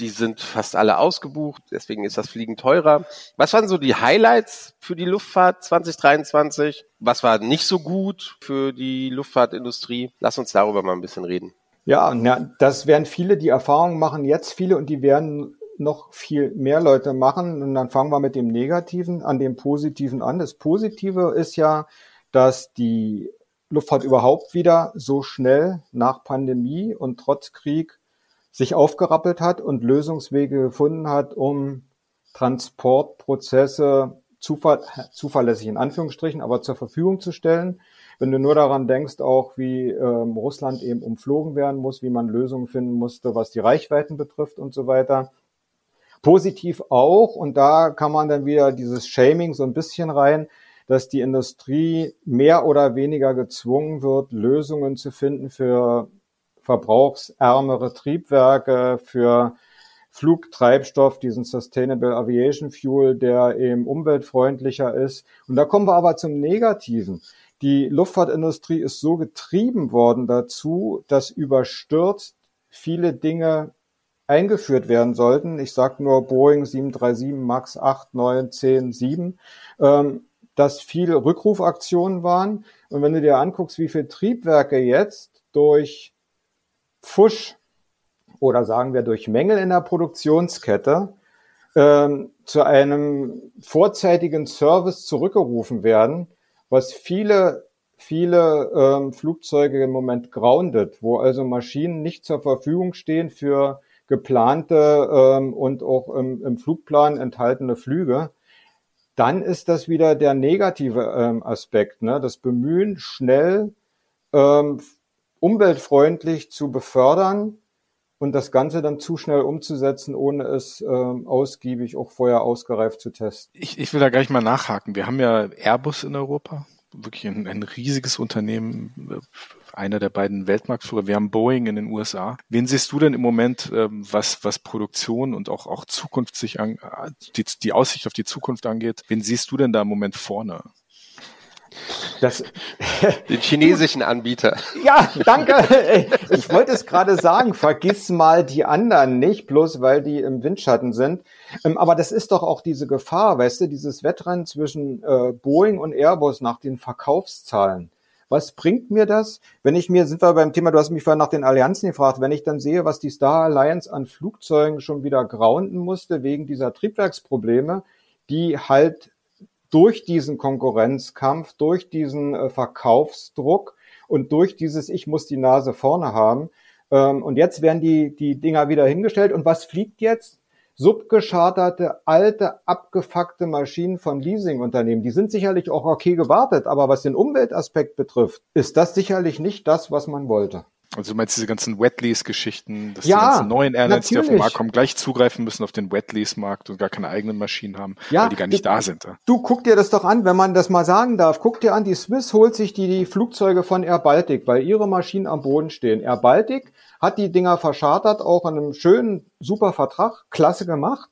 die sind fast alle ausgebucht, deswegen ist das Fliegen teurer. Was waren so die Highlights für die Luftfahrt 2023? Was war nicht so gut für die Luftfahrtindustrie? Lass uns darüber mal ein bisschen reden. Ja, ja das werden viele, die Erfahrungen machen jetzt viele und die werden noch viel mehr Leute machen. Und dann fangen wir mit dem Negativen an dem Positiven an. Das Positive ist ja, dass die Luftfahrt überhaupt wieder so schnell nach Pandemie und trotz Krieg sich aufgerappelt hat und Lösungswege gefunden hat, um Transportprozesse zuver zuverlässig in Anführungsstrichen, aber zur Verfügung zu stellen. Wenn du nur daran denkst, auch wie ähm, Russland eben umflogen werden muss, wie man Lösungen finden musste, was die Reichweiten betrifft und so weiter. Positiv auch, und da kann man dann wieder dieses Shaming so ein bisschen rein, dass die Industrie mehr oder weniger gezwungen wird, Lösungen zu finden für verbrauchsärmere Triebwerke, für Flugtreibstoff, diesen Sustainable Aviation Fuel, der eben umweltfreundlicher ist. Und da kommen wir aber zum Negativen. Die Luftfahrtindustrie ist so getrieben worden dazu, dass überstürzt viele Dinge eingeführt werden sollten. Ich sage nur Boeing 737 MAX 8, 9, 10, 7, ähm, dass viele Rückrufaktionen waren. Und wenn du dir anguckst, wie viele Triebwerke jetzt durch Pfusch oder sagen wir durch Mängel in der Produktionskette ähm, zu einem vorzeitigen Service zurückgerufen werden, was viele viele ähm, Flugzeuge im Moment grounded, wo also Maschinen nicht zur Verfügung stehen für geplante ähm, und auch im, im Flugplan enthaltene Flüge, dann ist das wieder der negative ähm, Aspekt, ne? das Bemühen, schnell ähm, umweltfreundlich zu befördern und das Ganze dann zu schnell umzusetzen, ohne es ähm, ausgiebig auch vorher ausgereift zu testen. Ich, ich will da gleich mal nachhaken. Wir haben ja Airbus in Europa, wirklich ein, ein riesiges Unternehmen, einer der beiden Weltmarktführer. Wir haben Boeing in den USA. Wen siehst du denn im Moment, ähm, was, was Produktion und auch, auch Zukunft sich an, die, die Aussicht auf die Zukunft angeht? Wen siehst du denn da im Moment vorne? Das, Den chinesischen Anbieter. Ja, danke. Ich wollte es gerade sagen, vergiss mal die anderen nicht, bloß weil die im Windschatten sind. Ähm, aber das ist doch auch diese Gefahr, weißt du, dieses Wettrennen zwischen äh, Boeing und Airbus nach den Verkaufszahlen. Was bringt mir das, wenn ich mir, sind wir beim Thema, du hast mich vorhin nach den Allianzen gefragt, wenn ich dann sehe, was die Star Alliance an Flugzeugen schon wieder grounden musste wegen dieser Triebwerksprobleme, die halt durch diesen Konkurrenzkampf, durch diesen äh, Verkaufsdruck und durch dieses Ich muss die Nase vorne haben. Ähm, und jetzt werden die, die Dinger wieder hingestellt. Und was fliegt jetzt? Subgescharterte, alte, abgefuckte Maschinen von Leasingunternehmen. Die sind sicherlich auch okay gewartet, aber was den Umweltaspekt betrifft, ist das sicherlich nicht das, was man wollte. Also du meinst diese ganzen Wet-Lease-Geschichten, dass Ja, die ganzen neuen Airlines, die auf den natürlich. Markt kommen, gleich zugreifen müssen auf den Wet-Lease-Markt und gar keine eigenen Maschinen haben, Ja, weil die gar nicht du- da sind. ja. Du guck dir das doch an, wenn man das mal sagen darf. Guck dir an, die Swiss holt sich die, die Flugzeuge von Air Baltic, weil ihre Maschinen am Boden stehen. Air Baltic hat die Dinger verschartert, auch an einem schönen, super Vertrag, klasse gemacht,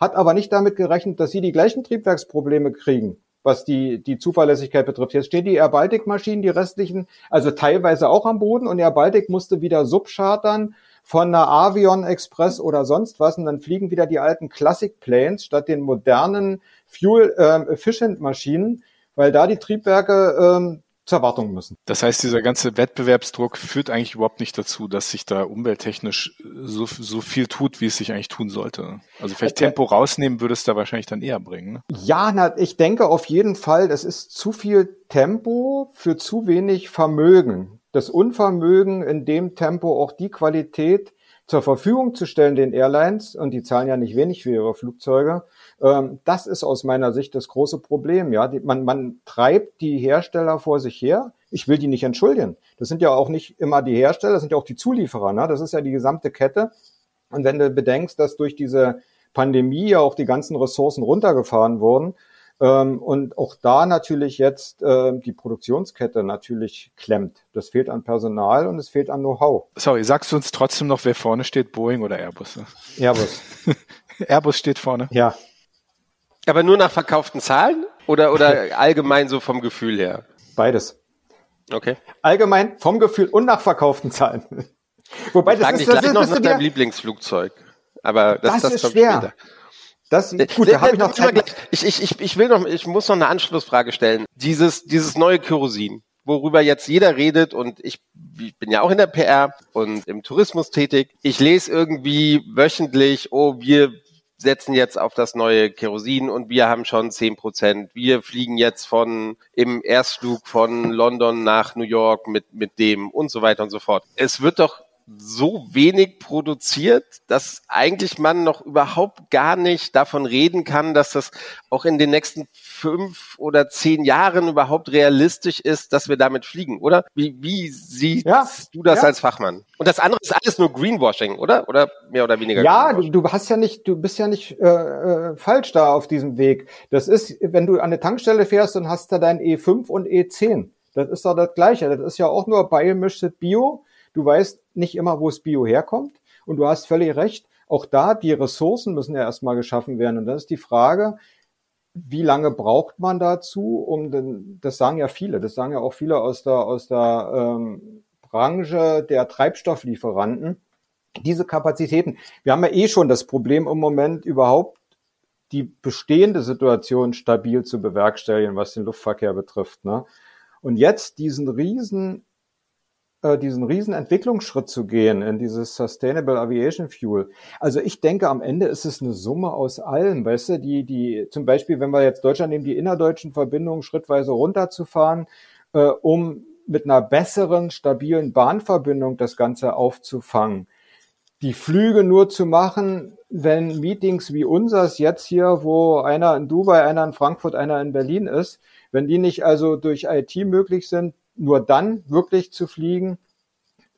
hat aber nicht damit gerechnet, dass sie die gleichen Triebwerksprobleme kriegen, was die, die Zuverlässigkeit betrifft. Jetzt stehen die Air Baltic Maschinen, die restlichen, also teilweise auch am Boden und Air Baltic musste wieder subchartern von einer Avion Express oder sonst was und dann fliegen wieder die alten Classic Planes statt den modernen Fuel ähm, Efficient Maschinen, weil da die Triebwerke ähm, zur Wartung müssen. Das heißt, dieser ganze Wettbewerbsdruck führt eigentlich überhaupt nicht dazu, dass sich da umwelttechnisch so, so viel tut, wie es sich eigentlich tun sollte. Also vielleicht Okay. Tempo rausnehmen würde es da wahrscheinlich dann eher bringen. Ne? Ja, na, ich denke auf jeden Fall, es ist zu viel Tempo für zu wenig Vermögen. Das Unvermögen, in dem Tempo auch die Qualität zur Verfügung zu stellen den Airlines, und die zahlen ja nicht wenig für ihre Flugzeuge, das ist aus meiner Sicht das große Problem. Ja, man, man treibt die Hersteller vor sich her. Ich will die nicht entschuldigen. Das sind ja auch nicht immer die Hersteller, das sind ja auch die Zulieferer. Ne? Das ist ja die gesamte Kette. Und wenn du bedenkst, dass durch diese Pandemie ja auch die ganzen Ressourcen runtergefahren wurden ähm, und auch da natürlich jetzt äh, die Produktionskette natürlich klemmt. Das fehlt an Personal und es fehlt an Know-how. Sorry, sagst du uns trotzdem noch, wer vorne steht, Boeing oder Airbus? Airbus. Airbus steht vorne. ja. Aber nur nach verkauften Zahlen oder, oder allgemein so vom Gefühl her? Beides. Okay. Allgemein vom Gefühl und nach verkauften Zahlen. Wobei Ich frage das dich ist, das gleich ist, noch das nach deinem Lieblingsflugzeug. Aber das, Das das, ist schwer. später. das, gut, da habe ich noch Warte mal Zeit. Ich, ich, ich, ich will noch, ich muss noch eine Anschlussfrage stellen. Dieses, dieses neue Kerosin, worüber jetzt jeder redet und ich, ich bin ja auch in der PR und im Tourismus tätig. Ich lese irgendwie wöchentlich, oh, wir setzen jetzt auf das neue Kerosin und wir haben schon 10 Prozent. Wir fliegen jetzt von im Erstflug von London nach New York mit, mit dem und so weiter und so fort. Es wird doch so wenig produziert, dass eigentlich man noch überhaupt gar nicht davon reden kann, dass das auch in den nächsten fünf oder zehn Jahren überhaupt realistisch ist, dass wir damit fliegen, oder? Wie, wie siehst Ja, du das ja. als Fachmann? Und das andere ist alles nur Greenwashing, oder? Oder mehr oder weniger? Ja, du, du hast ja nicht, du bist ja nicht äh, äh, falsch da auf diesem Weg. Das ist, wenn du an eine Tankstelle fährst und hast da dein E5 und E10. Das ist doch das Gleiche. Das ist ja auch nur beimischtes Bio. Du weißt nicht immer, wo das Bio herkommt. Und du hast völlig recht. Auch da, die Ressourcen müssen ja erstmal geschaffen werden. Und das ist die Frage, wie lange braucht man dazu, um den, das sagen ja viele, das sagen ja auch viele aus der, aus der ähm, Branche der Treibstofflieferanten, diese Kapazitäten. Wir haben ja eh schon das Problem im Moment überhaupt die bestehende Situation stabil zu bewerkstelligen, was den Luftverkehr betrifft. Ne? Und jetzt diesen riesen diesen riesen Entwicklungsschritt zu gehen in dieses Sustainable Aviation Fuel. Also ich denke, am Ende ist es eine Summe aus allem, weißt du, die, die, zum Beispiel, wenn wir jetzt Deutschland nehmen, die innerdeutschen Verbindungen schrittweise runterzufahren, äh, um mit einer besseren, stabilen Bahnverbindung das Ganze aufzufangen. Die Flüge nur zu machen, wenn Meetings wie unseres jetzt hier, wo einer in Dubai, einer in Frankfurt, einer in Berlin ist, wenn die nicht also durch IT möglich sind, nur dann wirklich zu fliegen,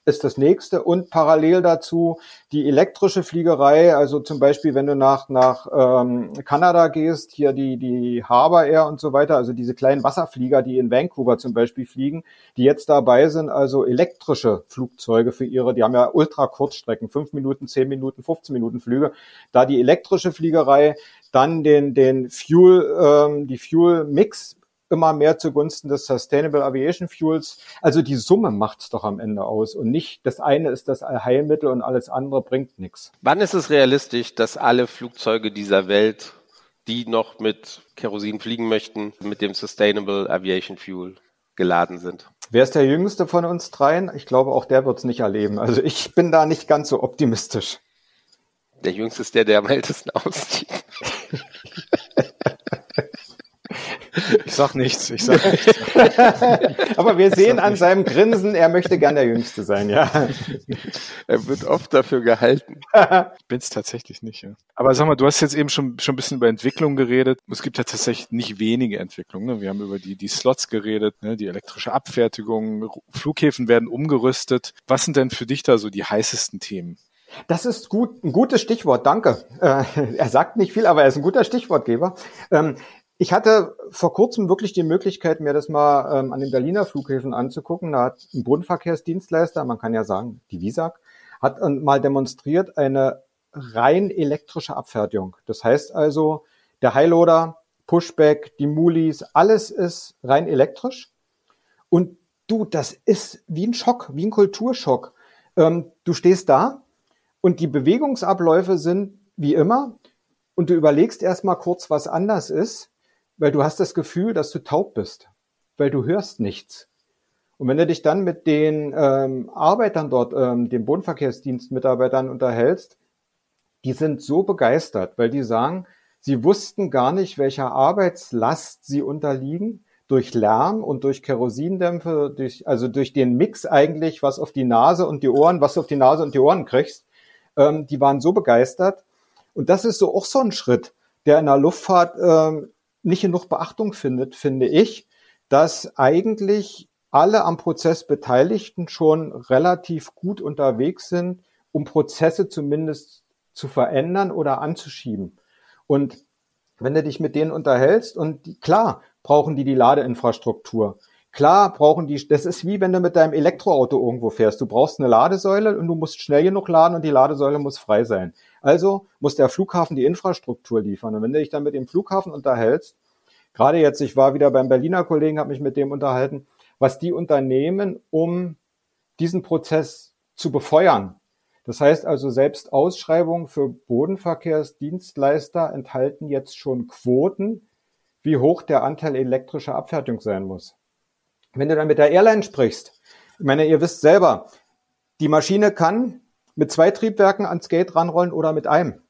ist das nächste. Und parallel dazu die elektrische Fliegerei, also zum Beispiel, wenn du nach, nach ähm, Kanada gehst, hier die, die Harbour Air und so weiter, also diese kleinen Wasserflieger, die in Vancouver zum Beispiel fliegen, die jetzt dabei sind, also elektrische Flugzeuge für ihre, die haben ja ultra Kurzstrecken, fünf Minuten, zehn Minuten, 15 Minuten Flüge, da die elektrische Fliegerei, dann den, den Fuel, ähm, die Fuel Mix immer mehr zugunsten des Sustainable Aviation Fuels. Also die Summe macht's doch am Ende aus und nicht das eine ist das Allheilmittel und alles andere bringt nichts. Wann ist es realistisch, dass alle Flugzeuge dieser Welt, die noch mit Kerosin fliegen möchten, mit dem Sustainable Aviation Fuel geladen sind? Wer ist der jüngste von uns dreien? Ich glaube, auch der wird's nicht erleben. Also ich bin da nicht ganz so optimistisch. Der jüngste ist der, der am ältesten aussieht. Ich sag nichts, ich sag nichts. Aber wir sehen an seinem Grinsen, er möchte gern der Jüngste sein, ja. Er wird oft dafür gehalten. Bin es tatsächlich nicht, ja. Aber sag mal, du hast jetzt eben schon, schon ein bisschen über Entwicklung geredet. Es gibt ja tatsächlich nicht wenige Entwicklungen. Ne? Wir haben über die, die Slots geredet, ne? die elektrische Abfertigung, Flughäfen werden umgerüstet. Was sind denn für dich da so die heißesten Themen? Das ist gut, ein gutes Stichwort, danke. Äh, er sagt nicht viel, aber er ist ein guter Stichwortgeber. Ähm, ich hatte vor kurzem wirklich die Möglichkeit, mir das mal ähm, an den Berliner Flughäfen anzugucken. Da hat ein Bodenverkehrsdienstleister, man kann ja sagen, die Visag, hat mal demonstriert eine rein elektrische Abfertigung. Das heißt also, der Highloader, Pushback, die Mulis, alles ist rein elektrisch. Und du, das ist wie ein Schock, wie ein Kulturschock. Ähm, du stehst da und die Bewegungsabläufe sind wie immer und du überlegst erstmal kurz, was anders ist, weil du hast das Gefühl, dass du taub bist, weil du hörst nichts. Und wenn du dich dann mit den ähm, Arbeitern dort, ähm, den Bodenverkehrsdienstmitarbeitern unterhältst, die sind so begeistert, weil die sagen, sie wussten gar nicht, welcher Arbeitslast sie unterliegen durch Lärm und durch Kerosindämpfe, durch, also durch den Mix eigentlich, was auf die Nase und die Ohren, was du auf die Nase und die Ohren kriegst, ähm, die waren so begeistert. Und das ist so auch so ein Schritt, der in der Luftfahrt ähm, nicht genug Beachtung findet, finde ich, dass eigentlich alle am Prozess Beteiligten schon relativ gut unterwegs sind, um Prozesse zumindest zu verändern oder anzuschieben. Und wenn du dich mit denen unterhältst und die, klar brauchen die die Ladeinfrastruktur. Klar brauchen die, das ist wie wenn du mit deinem Elektroauto irgendwo fährst. Du brauchst eine Ladesäule und du musst schnell genug laden und die Ladesäule muss frei sein. Also muss der Flughafen die Infrastruktur liefern. Und wenn du dich dann mit dem Flughafen unterhältst, gerade jetzt, ich war wieder beim Berliner Kollegen, habe mich mit dem unterhalten, was die unternehmen, um diesen Prozess zu befeuern. Das heißt also, selbst Ausschreibungen für Bodenverkehrsdienstleister enthalten jetzt schon Quoten, wie hoch der Anteil elektrischer Abfertigung sein muss. Wenn du dann mit der Airline sprichst, ich meine, ihr wisst selber, die Maschine kann mit zwei Triebwerken ans Gate ranrollen oder mit einem.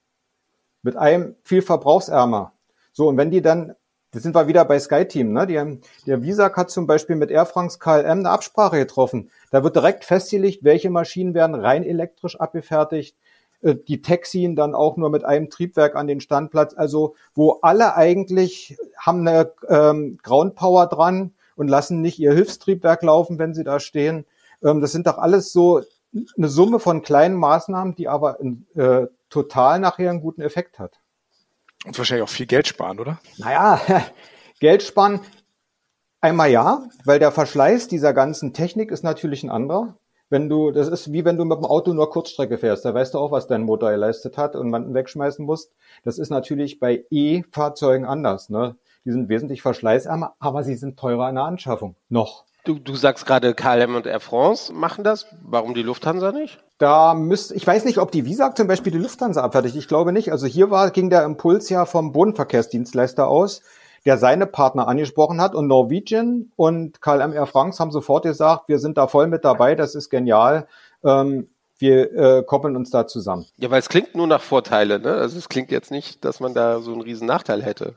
Mit einem viel verbrauchsärmer. So, und wenn die dann, das sind wir wieder bei SkyTeam, ne? Die, der Visa hat zum Beispiel mit Air France KLM eine Absprache getroffen. Da wird direkt festgelegt, welche Maschinen werden rein elektrisch abgefertigt, äh, die taxien dann auch nur mit einem Triebwerk an den Standplatz, also wo alle eigentlich haben eine ähm, Ground Power dran, und lassen nicht ihr Hilfstriebwerk laufen, wenn sie da stehen. Ähm, das sind doch alles so eine Summe von kleinen Maßnahmen, die aber in, äh, total nachher einen guten Effekt hat. Und wahrscheinlich auch viel Geld sparen, oder? Naja, Geld sparen einmal ja, weil der Verschleiß dieser ganzen Technik ist natürlich ein anderer. Wenn du, das ist wie wenn du mit dem Auto nur Kurzstrecke fährst, da weißt du auch, was dein Motor geleistet hat und man wegschmeißen musst. Das ist natürlich bei E-Fahrzeugen anders. Ne? Die sind wesentlich verschleißärmer, aber sie sind teurer in der Anschaffung. Noch. Du, du sagst gerade KLM und Air France machen das. Warum die Lufthansa nicht? Da müsste, ich weiß nicht, ob die Visa zum Beispiel die Lufthansa abfertigt. Ich glaube nicht. Also hier war, ging der Impuls ja vom Bodenverkehrsdienstleister aus, der seine Partner angesprochen hat und Norwegian und KLM Air France haben sofort gesagt, wir sind da voll mit dabei, das ist genial. Ähm, wir äh, koppeln uns da zusammen. Ja, weil es klingt nur nach Vorteile, ne? Also es klingt jetzt nicht, dass man da so einen riesen Nachteil hätte.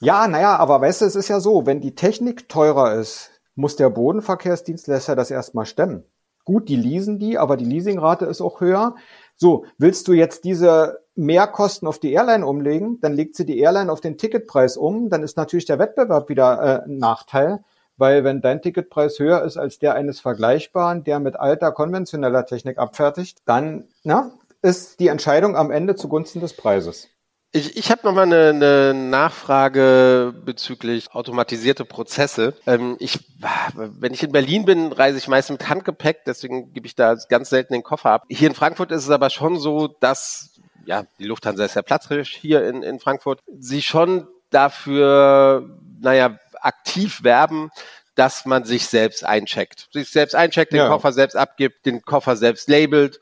Ja, naja, aber weißt du, es ist ja so, wenn die Technik teurer ist, muss der Bodenverkehrsdienstleister das erstmal stemmen. Gut, die leasen die, aber die Leasingrate ist auch höher. So, willst du jetzt diese Mehrkosten auf die Airline umlegen, dann legt sie die Airline auf den Ticketpreis um, dann ist natürlich der Wettbewerb wieder äh, ein Nachteil, weil wenn dein Ticketpreis höher ist als der eines Vergleichbaren, der mit alter konventioneller Technik abfertigt, dann na, ist die Entscheidung am Ende zugunsten des Preises. Ich, ich habe nochmal eine, eine Nachfrage bezüglich automatisierte Prozesse. Ähm, ich, wenn ich in Berlin bin, reise ich meist mit Handgepäck, deswegen gebe ich da ganz selten den Koffer ab. Hier in Frankfurt ist es aber schon so, dass ja die Lufthansa ist ja platzrisch hier in, in Frankfurt, sie schon dafür, naja, aktiv werben, dass man sich selbst eincheckt. Sich selbst eincheckt, den ja. Koffer selbst abgibt, den Koffer selbst labelt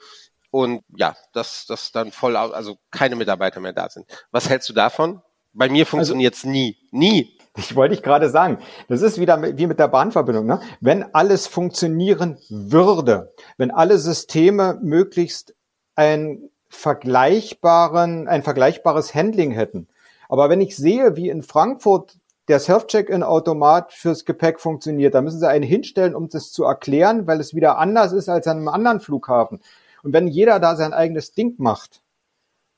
und ja, dass das dann voll, also keine Mitarbeiter mehr da sind. Was hältst du davon? Bei mir funktioniert es also, nie, nie. Ich wollte ich gerade sagen, das ist wieder wie mit der Bahnverbindung. Ne? Wenn alles funktionieren würde, wenn alle Systeme möglichst ein vergleichbaren, ein vergleichbares Handling hätten. Aber wenn ich sehe, wie in Frankfurt der Self-Check-In-Automat fürs Gepäck funktioniert. Da müssen sie einen hinstellen, um das zu erklären, weil es wieder anders ist als an einem anderen Flughafen. Und wenn jeder da sein eigenes Ding macht,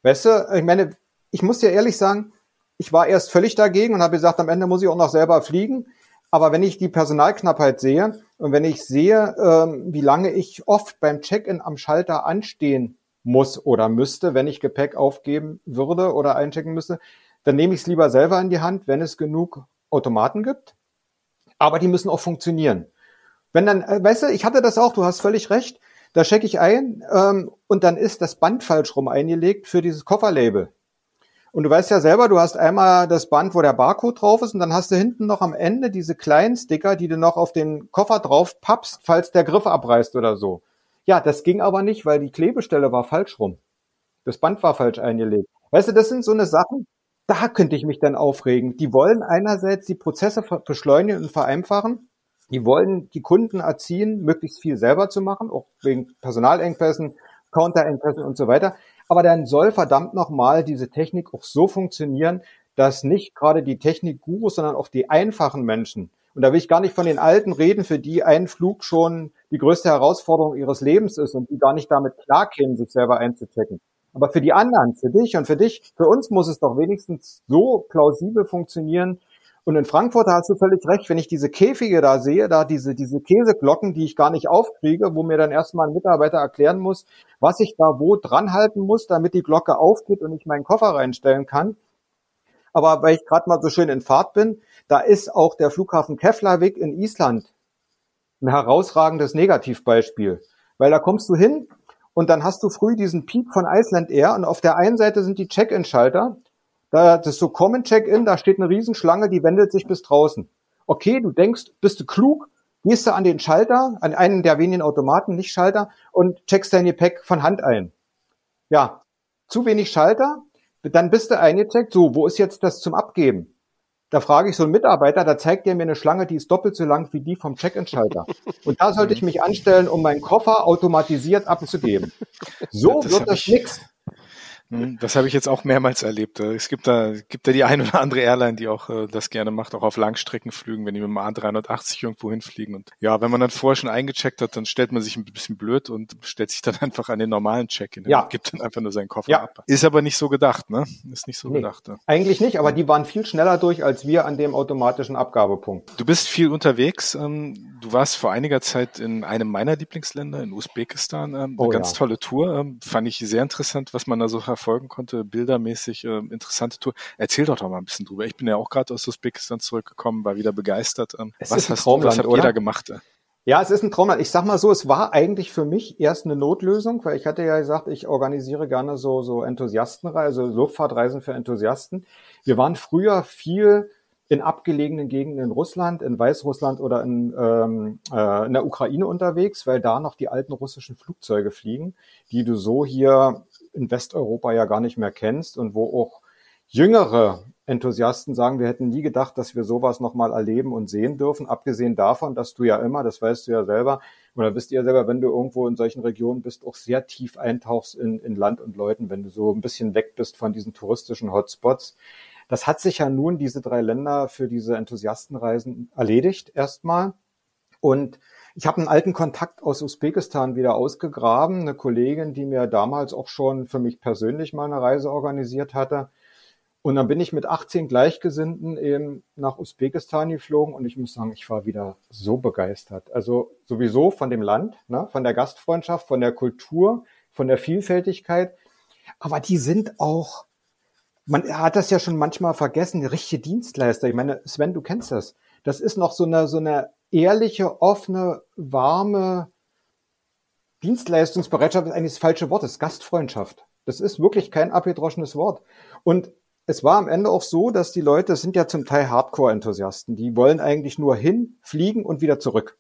weißt du, ich meine, ich muss dir ehrlich sagen, ich war erst völlig dagegen und habe gesagt, am Ende muss ich auch noch selber fliegen. Aber wenn ich die Personalknappheit sehe und wenn ich sehe, ähm, wie lange ich oft beim Check-in am Schalter anstehen muss oder müsste, wenn ich Gepäck aufgeben würde oder einchecken müsste, dann nehme ich es lieber selber in die Hand, wenn es genug Automaten gibt. Aber die müssen auch funktionieren. Wenn dann, äh, weißt du, ich hatte das auch, du hast völlig recht, da checke ich ein ähm, und dann ist das Band falsch rum eingelegt für dieses Kofferlabel. Und du weißt ja selber, du hast einmal das Band, wo der Barcode drauf ist und dann hast du hinten noch am Ende diese kleinen Sticker, die du noch auf den Koffer drauf pappst, falls der Griff abreißt oder so. Ja, das ging aber nicht, weil die Klebestelle war falsch rum. Das Band war falsch eingelegt. Weißt du, das sind so eine Sachen, da könnte ich mich dann aufregen. Die wollen einerseits die Prozesse beschleunigen und vereinfachen. Die wollen die Kunden erziehen, möglichst viel selber zu machen, auch wegen Personalengpässen, Counterengpässen und so weiter. Aber dann soll verdammt nochmal diese Technik auch so funktionieren, dass nicht gerade die Technikgurus, sondern auch die einfachen Menschen und da will ich gar nicht von den Alten reden, für die ein Flug schon die größte Herausforderung ihres Lebens ist und die gar nicht damit klarkämen, sich selber einzuchecken. Aber für die anderen, für dich und für dich, für uns muss es doch wenigstens so plausibel funktionieren. Und in Frankfurt hast du völlig recht, wenn ich diese Käfige da sehe, da diese, diese Käseglocken, die ich gar nicht aufkriege, wo mir dann erstmal ein Mitarbeiter erklären muss, was ich da wo dran halten muss, damit die Glocke aufgeht und ich meinen Koffer reinstellen kann. Aber weil ich gerade mal so schön in Fahrt bin, da ist auch der Flughafen Keflavik in Island ein herausragendes Negativbeispiel. Weil da kommst du hin und dann hast du früh diesen Peak von Iceland Air und auf der einen Seite sind die Check-in-Schalter. Da, das ist so Common Check-in, da steht eine Riesenschlange, die wendet sich bis draußen. Okay, du denkst, bist du klug, gehst du an den Schalter, an einen der wenigen Automaten, nicht Schalter, und checkst dein Gepäck von Hand ein. Ja, zu wenig Schalter, dann bist du eingecheckt, so, wo ist jetzt das zum Abgeben? Da frage ich so einen Mitarbeiter, da zeigt der mir eine Schlange, die ist doppelt so lang wie die vom Check-in-Schalter. Und da sollte ich mich anstellen, um meinen Koffer automatisiert abzugeben. So das wird das nix. Hm, das habe ich jetzt auch mehrmals erlebt. Es gibt da, gibt da die ein oder andere Airline, die auch äh, das gerne macht, auch auf Langstreckenflügen, wenn die mit dem A380 irgendwo hinfliegen. Und ja, wenn man dann vorher schon eingecheckt hat, dann stellt man sich ein bisschen blöd und stellt sich dann einfach an den normalen Check-in ja. und gibt dann einfach nur seinen Koffer ja. ab. Ist aber nicht so gedacht, ne? Ist nicht so nee, gedacht. Ne? Eigentlich nicht, aber die waren viel schneller durch als wir an dem automatischen Abgabepunkt. Du bist viel unterwegs. Ähm, warst vor einiger Zeit in einem meiner Lieblingsländer, in Usbekistan. Ähm, eine oh, ganz ja. tolle Tour. Ähm, fand ich sehr interessant, was man da so verfolgen konnte, bildermäßig äh, interessante Tour. Erzähl doch doch mal ein bisschen drüber. Ich bin ja auch gerade aus Usbekistan zurückgekommen, war wieder begeistert. Ähm, es was hast Traumland, du, was habt oder? da gemacht? Ja, es ist ein Traumland. Ich sag mal so, es war eigentlich für mich erst eine Notlösung, weil ich hatte ja gesagt, ich organisiere gerne so, so Enthusiastenreisen, also Luftfahrtreisen für Enthusiasten. Wir waren früher viel in abgelegenen Gegenden in Russland, in Weißrussland oder in, ähm, äh, in der Ukraine unterwegs, weil da noch die alten russischen Flugzeuge fliegen, die du so hier in Westeuropa ja gar nicht mehr kennst und wo auch jüngere Enthusiasten sagen, wir hätten nie gedacht, dass wir sowas nochmal erleben und sehen dürfen, abgesehen davon, dass du ja immer, das weißt du ja selber, oder wisst ihr ja selber, wenn du irgendwo in solchen Regionen bist, auch sehr tief eintauchst in, in Land und Leuten, wenn du so ein bisschen weg bist von diesen touristischen Hotspots. Das hat sich ja nun diese drei Länder für diese Enthusiastenreisen erledigt erstmal. Und ich habe einen alten Kontakt aus Usbekistan wieder ausgegraben, eine Kollegin, die mir damals auch schon für mich persönlich mal eine Reise organisiert hatte. Und dann bin ich mit 18 Gleichgesinnten eben nach Usbekistan geflogen und ich muss sagen, ich war wieder so begeistert. Also sowieso von dem Land, ne, von der Gastfreundschaft, von der Kultur, von der Vielfältigkeit. Aber die sind auch, man hat das ja schon manchmal vergessen, richtige Dienstleister. Ich meine, Sven, du kennst das. Das ist noch so eine, so eine ehrliche, offene, warme Dienstleistungsbereitschaft ist eigentlich das falsche Wort, das ist Gastfreundschaft. Das ist wirklich kein abgedroschenes Wort. Und es war am Ende auch so, dass die Leute, das sind ja zum Teil Hardcore-Enthusiasten, die wollen eigentlich nur hinfliegen und wieder zurück.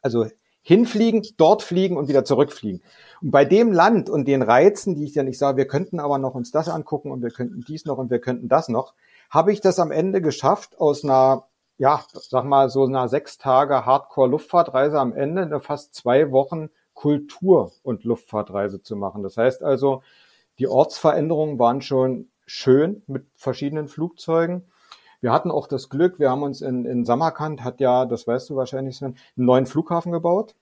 Also hinfliegen, dort fliegen und wieder zurückfliegen. Und bei dem Land und den Reizen, die ich ja nicht sage, wir könnten aber noch uns das angucken und wir könnten dies noch und wir könnten das noch, habe ich das am Ende geschafft, aus einer ja, sag mal, so einer sechs Tage Hardcore-Luftfahrtreise am Ende eine fast zwei Wochen Kultur- und Luftfahrtreise zu machen. Das heißt also, die Ortsveränderungen waren schon schön mit verschiedenen Flugzeugen. Wir hatten auch das Glück, wir haben uns in, in Samarkand, hat ja, das weißt du wahrscheinlich, Sven, einen neuen Flughafen gebaut.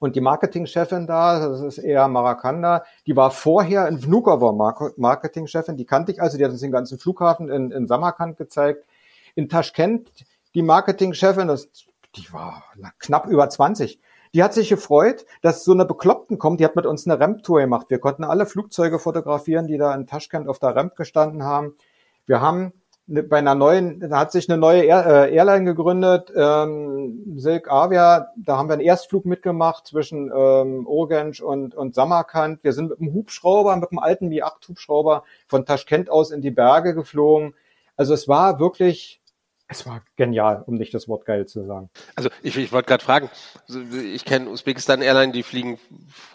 Und die Marketingchefin da, das ist eher Marakanda, die war vorher in Vnukovo Marketingchefin, die kannte ich also, die hat uns den ganzen Flughafen in, in Samarkand gezeigt. In Taschkent, die Marketingchefin, das, die war knapp über 20. Die hat sich gefreut, dass so eine Bekloppten kommt, die hat mit uns eine Ramp-Tour gemacht. Wir konnten alle Flugzeuge fotografieren, die da in Taschkent auf der Ramp gestanden haben. Wir haben bei einer neuen, da hat sich eine neue äh, Airline gegründet, ähm, Silk Avia, da haben wir einen Erstflug mitgemacht zwischen ähm, Urgench und, und Samarkand. Wir sind mit einem Hubschrauber, mit einem alten Mi-8 Hubschrauber von Taschkent aus in die Berge geflogen. Also es war wirklich es war genial, um nicht das Wort geil zu sagen. Also ich, ich wollte gerade fragen, ich kenne Usbekistan Airline, die fliegen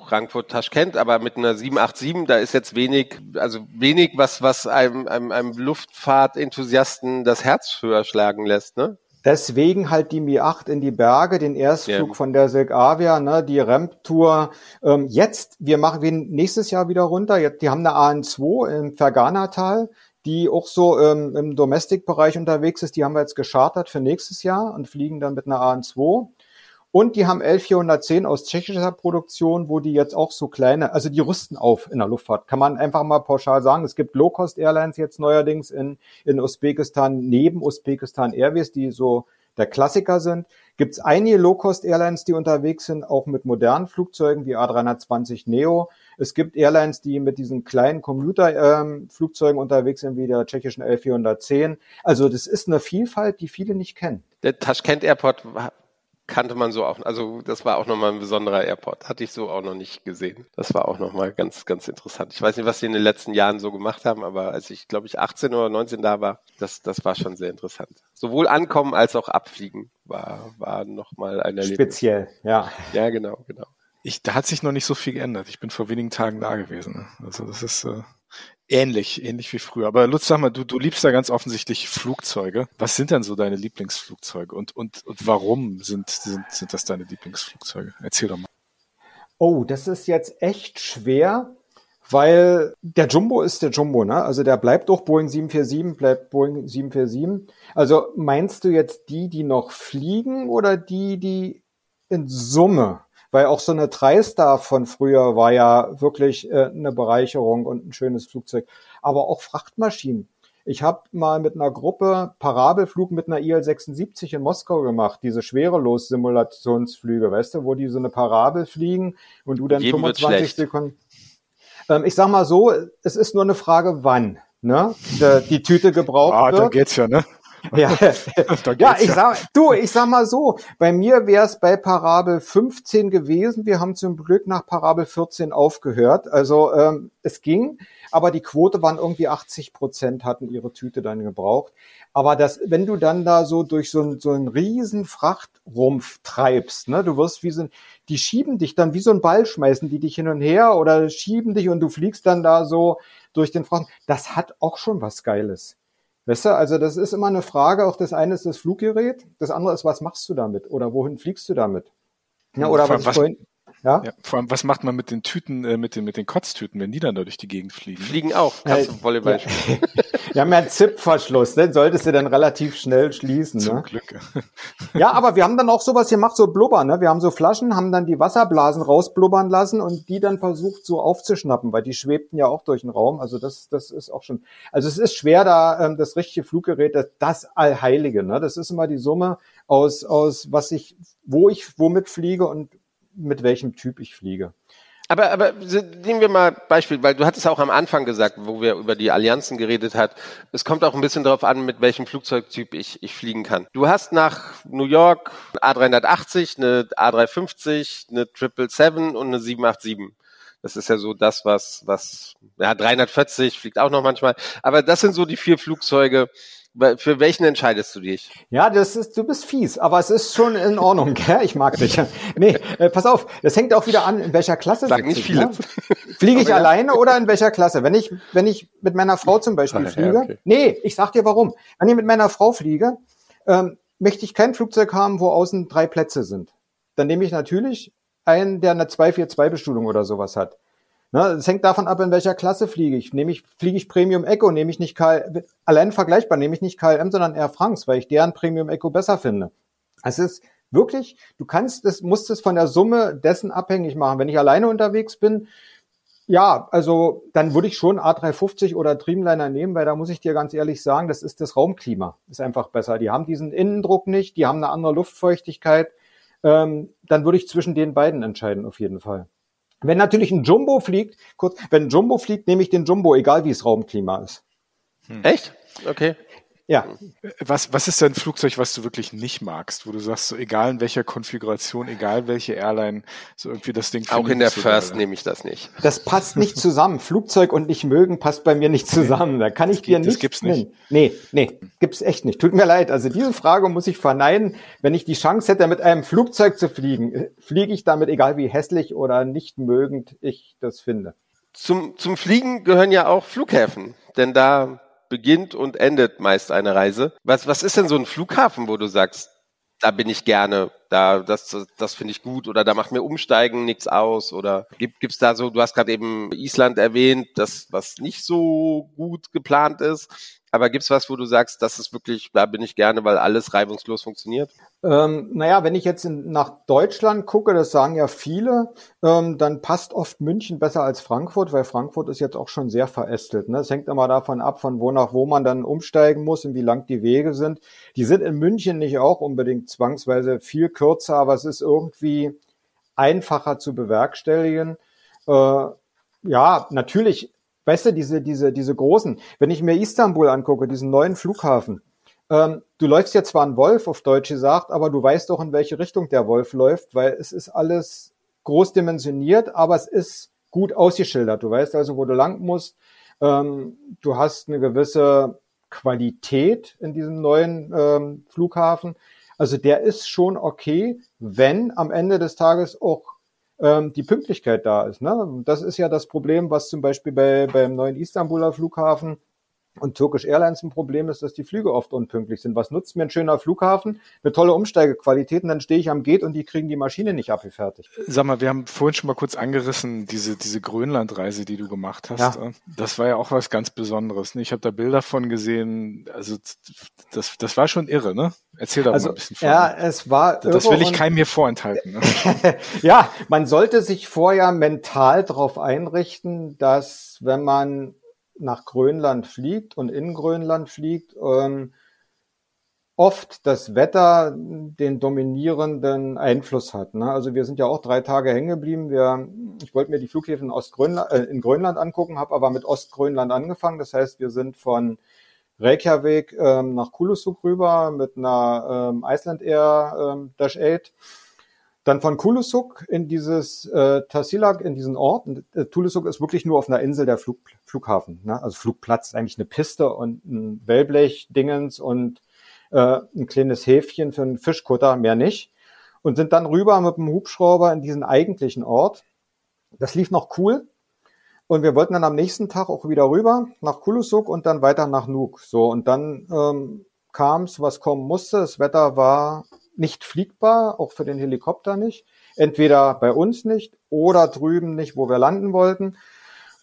Frankfurt Taschkent, aber mit einer 787, da ist jetzt wenig, also wenig, was, was einem, einem, einem Luftfahrtenthusiasten das Herz höher schlagen lässt, ne? Deswegen halt die Mi 8 in die Berge, den Erstflug ja. von der Silk Avia, ne, die Ramp-Tour. Ähm, jetzt, wir machen wir nächstes Jahr wieder runter. Jetzt, die haben eine AN2 im Ferganatal die auch so ähm, im Domestic-Bereich unterwegs ist. Die haben wir jetzt geschartert für nächstes Jahr und fliegen dann mit einer AN2. Und die haben L410 aus tschechischer Produktion, wo die jetzt auch so kleine, also die rüsten auf in der Luftfahrt. Kann man einfach mal pauschal sagen. Es gibt Low-Cost-Airlines jetzt neuerdings in, in Usbekistan, neben Usbekistan Airways, die so der Klassiker sind. Gibt es einige Low-Cost-Airlines, die unterwegs sind, auch mit modernen Flugzeugen wie A320 Neo. Es gibt Airlines, die mit diesen kleinen Commuter-Flugzeugen ähm, unterwegs sind, wie der tschechischen L410. Also das ist eine Vielfalt, die viele nicht kennen. Der Taschkent Airport kannte man so auch, also das war auch nochmal ein besonderer Airport. Hatte ich so auch noch nicht gesehen. Das war auch nochmal ganz, ganz interessant. Ich weiß nicht, was sie in den letzten Jahren so gemacht haben, aber als ich, glaube ich, 18 oder 19 da war, das, das war schon sehr interessant. Sowohl ankommen als auch abfliegen war, war nochmal ein Erlebnis. Speziell, ja. Ja, genau, genau. Ich, da hat sich noch nicht so viel geändert. Ich bin vor wenigen Tagen da gewesen. Also das ist äh, ähnlich, ähnlich wie früher. Aber Lutz, sag mal, du, du liebst ja ganz offensichtlich Flugzeuge. Was sind denn so deine Lieblingsflugzeuge und, und, und warum sind, sind, sind das deine Lieblingsflugzeuge? Erzähl doch mal. Oh, das ist jetzt echt schwer, weil der Jumbo ist der Jumbo, ne? Also der bleibt doch Boeing 747, bleibt Boeing 747. Also meinst du jetzt die, die noch fliegen oder die, die in Summe weil auch so eine TriStar von früher war ja wirklich äh, eine Bereicherung und ein schönes Flugzeug. Aber auch Frachtmaschinen. Ich habe mal mit einer Gruppe Parabelflug mit einer IL-76 in Moskau gemacht, diese Schwerelos-Simulationsflüge, weißt du, wo die so eine Parabel fliegen und du dann Jedem 25 Sekunden. Ähm, ich sag mal so, es ist nur eine Frage, wann ne, die, die Tüte gebraucht ah, wird. Ah, da geht's ja, ne? Ja, ja ich sag, du, ich sag mal so, bei mir wäre es bei Parabel 15 gewesen. Wir haben zum Glück nach Parabel 14 aufgehört. Also ähm, es ging, aber die Quote waren irgendwie 80 Prozent hatten ihre Tüte dann gebraucht. Aber das, wenn du dann da so durch so, ein, so einen riesen Frachtrumpf treibst, ne, du wirst wie so, die schieben dich dann wie so ein Ball, schmeißen die dich hin und her oder schieben dich und du fliegst dann da so durch den Fracht. Das hat auch schon was Geiles. Weißt du, also das ist immer eine Frage, auch das eine ist das Fluggerät, das andere ist, was machst du damit oder wohin fliegst du damit? Ja, oder was, was, vorhin, ja? ja? Vor allem, was macht man mit den Tüten, äh, mit den, mit den Kotztüten, wenn die dann da durch die Gegend fliegen? Fliegen auch. Kannst du Volleyball spielen. Wir haben ja einen Zip-Verschluss, den solltest du dann relativ schnell schließen. Zum ne? Glück. ja, aber wir haben dann auch sowas gemacht, so Blubbern. Ne? Wir haben so Flaschen, haben dann die Wasserblasen rausblubbern lassen und die dann versucht so aufzuschnappen, weil die schwebten ja auch durch den Raum. Also das, das ist auch schon, also es ist schwer da, ähm, das richtige Fluggerät, das, das Allheilige. Ne? Das ist immer die Summe aus, aus was ich, wo ich womit fliege und mit welchem Typ ich fliege. Aber, aber nehmen wir mal Beispiel, weil du hattest auch am Anfang gesagt, wo wir über die Allianzen geredet hat, es kommt auch ein bisschen darauf an, mit welchem Flugzeugtyp ich, ich fliegen kann. Du hast nach New York eine A380, eine A350, eine 777 und eine 787. Das ist ja so das, was, was, ja, 340 fliegt auch noch manchmal. Aber das sind so die vier Flugzeuge, für welchen entscheidest du dich? Ja, das ist, du bist fies, aber es ist schon in Ordnung. Gell? Ich mag dich. Nee, äh, pass auf, das hängt auch wieder an, in welcher Klasse Sag nicht viele. Ne? Fliege ich alleine oder in welcher Klasse? Wenn ich, wenn ich mit meiner Frau zum Beispiel fliege. Ja, okay. Nee, ich sag dir warum. Wenn ich mit meiner Frau fliege, ähm, möchte ich kein Flugzeug haben, wo außen drei Plätze sind. Dann nehme ich natürlich einen, der eine 242-Bestuhlung oder sowas hat. Ne, es hängt davon ab, in welcher Klasse fliege ich. Nehme ich, fliege ich Premium Echo, nehme ich nicht KL, allein vergleichbar, nehme ich nicht KLM, sondern Air France, weil ich deren Premium Echo besser finde. Es ist wirklich, du kannst es, musst es von der Summe dessen abhängig machen. Wenn ich alleine unterwegs bin, ja, also dann würde ich schon A350 oder Dreamliner nehmen, weil da muss ich dir ganz ehrlich sagen, das ist das Raumklima. Ist einfach besser. Die haben diesen Innendruck nicht, die haben eine andere Luftfeuchtigkeit. Ähm, dann würde ich zwischen den beiden entscheiden, auf jeden Fall. Wenn natürlich ein Jumbo fliegt, kurz, wenn ein Jumbo fliegt, nehme ich den Jumbo, egal wie es Raumklima ist. Hm. Echt? Okay. Ja. Was, was ist denn ein Flugzeug, was du wirklich nicht magst, wo du sagst, so egal in welcher Konfiguration, egal welche Airline, so irgendwie das Ding. Auch in der First nehme ich das nicht. Das passt nicht zusammen. Flugzeug und nicht mögen passt bei mir nicht zusammen. Da kann ich das dir nicht. Das gibt's nicht. Nee, nee, gibt's echt nicht. Tut mir leid. Also diese Frage muss ich verneinen. Wenn ich die Chance hätte, mit einem Flugzeug zu fliegen, äh, fliege ich damit, egal wie hässlich oder nicht mögend ich das finde. Zum, zum Fliegen gehören ja auch Flughäfen. Denn da beginnt und endet meist eine Reise. Was, was ist denn so ein Flughafen, wo du sagst, da bin ich gerne, da das das finde ich gut oder da macht mir Umsteigen nichts aus oder gibt gibt's da so, du hast gerade eben Island erwähnt, das was nicht so gut geplant ist, aber gibt's was, wo du sagst, das ist wirklich, da bin ich gerne, weil alles reibungslos funktioniert? Ähm, naja, wenn ich jetzt in, nach Deutschland gucke, das sagen ja viele, ähm, dann passt oft München besser als Frankfurt, weil Frankfurt ist jetzt auch schon sehr verästelt. Ne? Es hängt immer davon ab, von wo nach wo man dann umsteigen muss und wie lang die Wege sind. Die sind in München nicht auch unbedingt zwangsweise viel kürzer, aber es ist irgendwie einfacher zu bewerkstelligen. Äh, ja, natürlich, weißt du, diese, diese, diese großen, wenn ich mir Istanbul angucke, diesen neuen Flughafen, ähm, du läufst ja zwar ein Wolf, auf Deutsch gesagt, aber du weißt doch, in welche Richtung der Wolf läuft, weil es ist alles groß dimensioniert, aber es ist gut ausgeschildert. Du weißt also, wo du lang musst. Ähm, du hast eine gewisse Qualität in diesem neuen ähm, Flughafen. Also der ist schon okay, wenn am Ende des Tages auch ähm, die Pünktlichkeit da ist. Ne? Das ist ja das Problem, was zum Beispiel bei, beim neuen Istanbuler Flughafen und Turkish Airlines ein Problem ist, dass die Flüge oft unpünktlich sind. Was nutzt mir ein schöner Flughafen? Eine tolle Umsteigequalität und dann stehe ich am Gate und die kriegen die Maschine nicht abgefertigt. Sag mal, wir haben vorhin schon mal kurz angerissen, diese, diese Grönlandreise, die du gemacht hast. Ja. Das war ja auch was ganz Besonderes. Ne? Ich habe da Bilder von gesehen. Also das, das war schon irre, ne? Erzähl da also, mal ein bisschen von. Ja, es war Das will ich keinem mir vorenthalten. Ne? ja, man sollte sich vorher mental darauf einrichten, dass wenn man nach Grönland fliegt und in Grönland fliegt, ähm, oft das Wetter den dominierenden Einfluss hat. Ne? Also wir sind ja auch drei Tage hängen geblieben. Wir, ich wollte mir die Flughäfen Ostgrönland, äh, in Grönland angucken, habe aber mit Ostgrönland angefangen. Das heißt, wir sind von Reykjavik ähm, nach Kulusuk rüber mit einer ähm, Iceland Air ähm, Dash 8 dann von Kulusuk in dieses äh, Tasilak, in diesen Ort. Und, äh, Tulusuk ist wirklich nur auf einer Insel der Flug, Flughafen. Ne? Also Flugplatz, eigentlich eine Piste und ein Wellblech-Dingens und äh, ein kleines Häfchen für einen Fischkutter, mehr nicht. Und sind dann rüber mit dem Hubschrauber in diesen eigentlichen Ort. Das lief noch cool. Und wir wollten dann am nächsten Tag auch wieder rüber nach Kulusuk und dann weiter nach Nuuk. So, und dann ähm, kam es, was kommen musste. Das Wetter war nicht fliegbar, auch für den Helikopter nicht. Entweder bei uns nicht oder drüben nicht, wo wir landen wollten.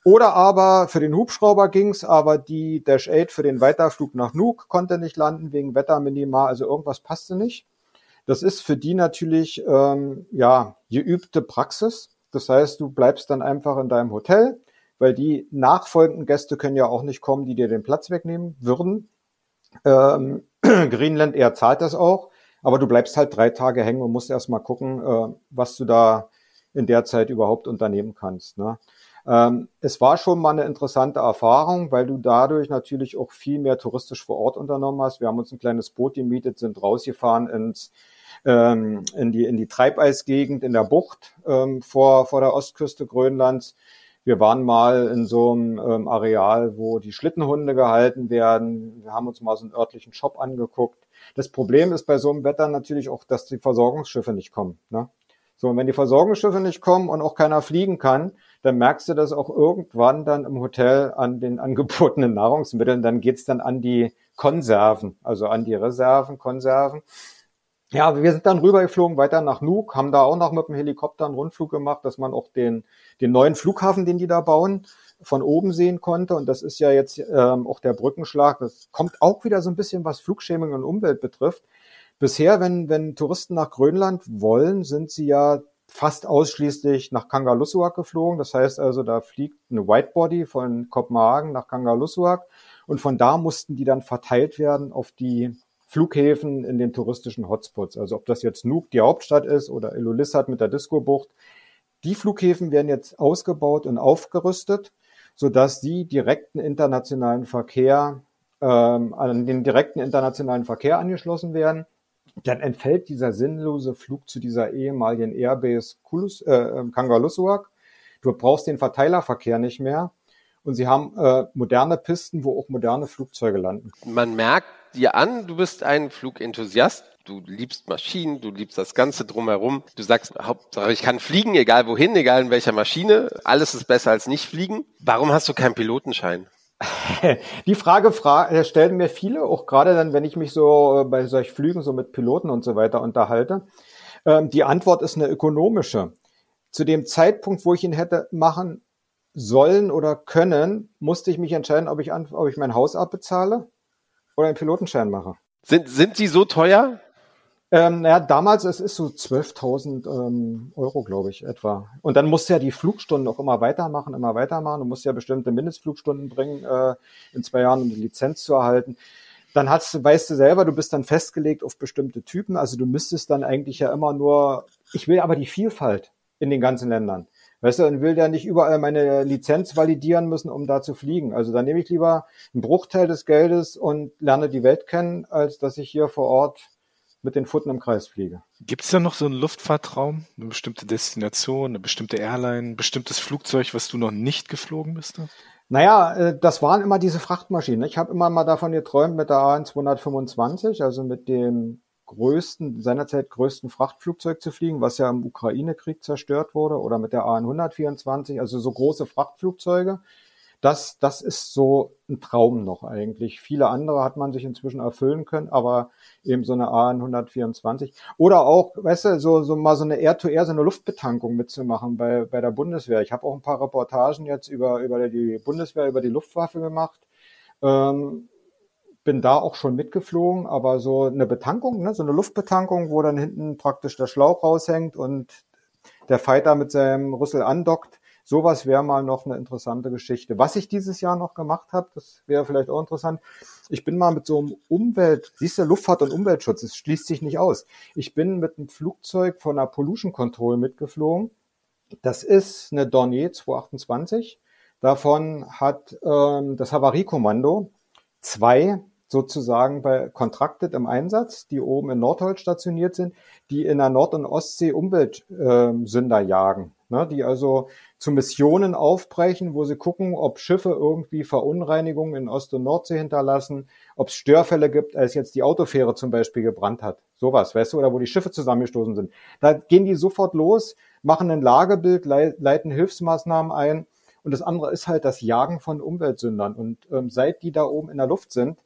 Oder aber für den Hubschrauber ging's, aber die Dash 8 für den Weiterflug nach Nuuk konnte nicht landen wegen Wetterminima, also irgendwas passte nicht. Das ist für die natürlich ähm, ja geübte Praxis. Das heißt, du bleibst dann einfach in deinem Hotel, weil die nachfolgenden Gäste können ja auch nicht kommen, die dir den Platz wegnehmen würden. Ähm, Greenland Air zahlt das auch. Aber du bleibst halt drei Tage hängen und musst erst mal gucken, äh, was du da in der Zeit überhaupt unternehmen kannst. Ne? Ähm, es war schon mal eine interessante Erfahrung, weil du dadurch natürlich auch viel mehr touristisch vor Ort unternommen hast. Wir haben uns ein kleines Boot gemietet, sind rausgefahren ins ähm, in die in die Treibeisgegend in der Bucht ähm, vor vor der Ostküste Grönlands. Wir waren mal in so einem ähm, Areal, wo die Schlittenhunde gehalten werden. Wir haben uns mal so einen örtlichen Shop angeguckt. Das Problem ist bei so einem Wetter natürlich auch, dass die Versorgungsschiffe nicht kommen. Ne? So, und wenn die Versorgungsschiffe nicht kommen und auch keiner fliegen kann, dann merkst du das auch irgendwann dann im Hotel an den angebotenen Nahrungsmitteln. Dann geht's dann an die Konserven, also an die Reserven, Konserven. Ja, wir sind dann rübergeflogen, weiter nach Nuuk, haben da auch noch mit dem Helikopter einen Rundflug gemacht, dass man auch den, den neuen Flughafen, den die da bauen, von oben sehen konnte. Und das ist ja jetzt ähm, auch der Brückenschlag. Das kommt auch wieder so ein bisschen, was Flugschämung und Umwelt betrifft. Bisher, wenn, wenn Touristen nach Grönland wollen, sind sie ja fast ausschließlich nach Kangerlussuaq geflogen. Das heißt also, da fliegt eine Whitebody von Kopenhagen nach Kangerlussuaq und von da mussten die dann verteilt werden auf die Flughäfen in den touristischen Hotspots. Also ob das jetzt Nuuk die Hauptstadt ist oder Ilulissat mit der Disco-Bucht. Die Flughäfen werden jetzt ausgebaut und aufgerüstet, sodass sie direkten internationalen Verkehr ähm, an den direkten internationalen Verkehr angeschlossen werden dann entfällt dieser sinnlose Flug zu dieser ehemaligen Airbase Kulus, äh, ähm, Kangalusuak. Du brauchst den Verteilerverkehr nicht mehr. Und sie haben äh, moderne Pisten, wo auch moderne Flugzeuge landen. Man merkt dir an, du bist ein Flugenthusiast. Du liebst Maschinen, du liebst das Ganze drumherum. Du sagst, Hauptsache ich kann fliegen, egal wohin, egal in welcher Maschine. Alles ist besser als nicht fliegen. Warum hast du keinen Pilotenschein? Die Frage fra äh, stellen mir viele, auch gerade dann, wenn ich mich so äh, bei solch Flügen so mit Piloten und so weiter unterhalte. Ähm, die Antwort ist eine ökonomische. Zu dem Zeitpunkt, wo ich ihn hätte machen sollen oder können, musste ich mich entscheiden, ob ich, ob ich mein Haus abbezahle oder einen Pilotenschein mache. Sind, sind sie so teuer? Ähm, naja, damals, es ist so 12.000 ähm, Euro, glaube ich, etwa. Und dann musst du ja die Flugstunden auch immer weitermachen, immer weitermachen. Du musst ja bestimmte Mindestflugstunden bringen äh, in zwei Jahren, um die Lizenz zu erhalten. Dann hast, weißt du selber, du bist dann festgelegt auf bestimmte Typen. Also du müsstest dann eigentlich ja immer nur, ich will aber die Vielfalt in den ganzen Ländern. Weißt du, und will ja nicht überall meine Lizenz validieren müssen, um da zu fliegen. Also dann nehme ich lieber einen Bruchteil des Geldes und lerne die Welt kennen, als dass ich hier vor Ort mit den Pfoten im Kreis fliege. Gibt es da noch so einen Luftfahrtraum, eine bestimmte Destination, eine bestimmte Airline, ein bestimmtes Flugzeug, was du noch nicht geflogen bist? Naja, äh, das waren immer diese Frachtmaschinen. Ich habe immer mal davon geträumt, mit der AN 225, also mit dem größten, seinerzeit größten Frachtflugzeug zu fliegen, was ja im Ukraine-Krieg zerstört wurde, oder mit der AN 124, also so große Frachtflugzeuge das, das ist so ein Traum noch eigentlich. Viele andere hat man sich inzwischen erfüllen können, aber eben so eine AN 124 oder auch, weißt du, so, so mal so eine Air-to-Air, -Air, so eine Luftbetankung mitzumachen bei, bei der Bundeswehr. Ich habe auch ein paar Reportagen jetzt über, über die Bundeswehr, über die Luftwaffe gemacht. Ähm, bin da auch schon mitgeflogen, aber so eine Betankung, ne, so eine Luftbetankung, wo dann hinten praktisch der Schlauch raushängt und der Fighter mit seinem Rüssel andockt, Sowas wäre mal noch eine interessante Geschichte. Was ich dieses Jahr noch gemacht habe, das wäre vielleicht auch interessant. Ich bin mal mit so einem Umwelt, siehst du, Luftfahrt und Umweltschutz, es schließt sich nicht aus. Ich bin mit einem Flugzeug von einer Pollution Control mitgeflogen. Das ist eine Dornier 228. Davon hat ähm, das Havariekommando zwei sozusagen bei Contracted im Einsatz, die oben in Nordholz stationiert sind, die in der Nord- und Ostsee Umweltsünder äh, jagen ne, die also zu Missionen aufbrechen, wo sie gucken, ob Schiffe irgendwie Verunreinigungen in Ost- und Nordsee hinterlassen, ob es Störfälle gibt, als jetzt die Autofähre zum Beispiel gebrannt hat. Sowas, weißt du, oder wo die Schiffe zusammengestoßen sind. Da gehen die sofort los, machen ein Lagebild, leiten Hilfsmaßnahmen ein. Und das andere ist halt das Jagen von Umweltsündern. Und ähm, seit die da oben in der Luft sind,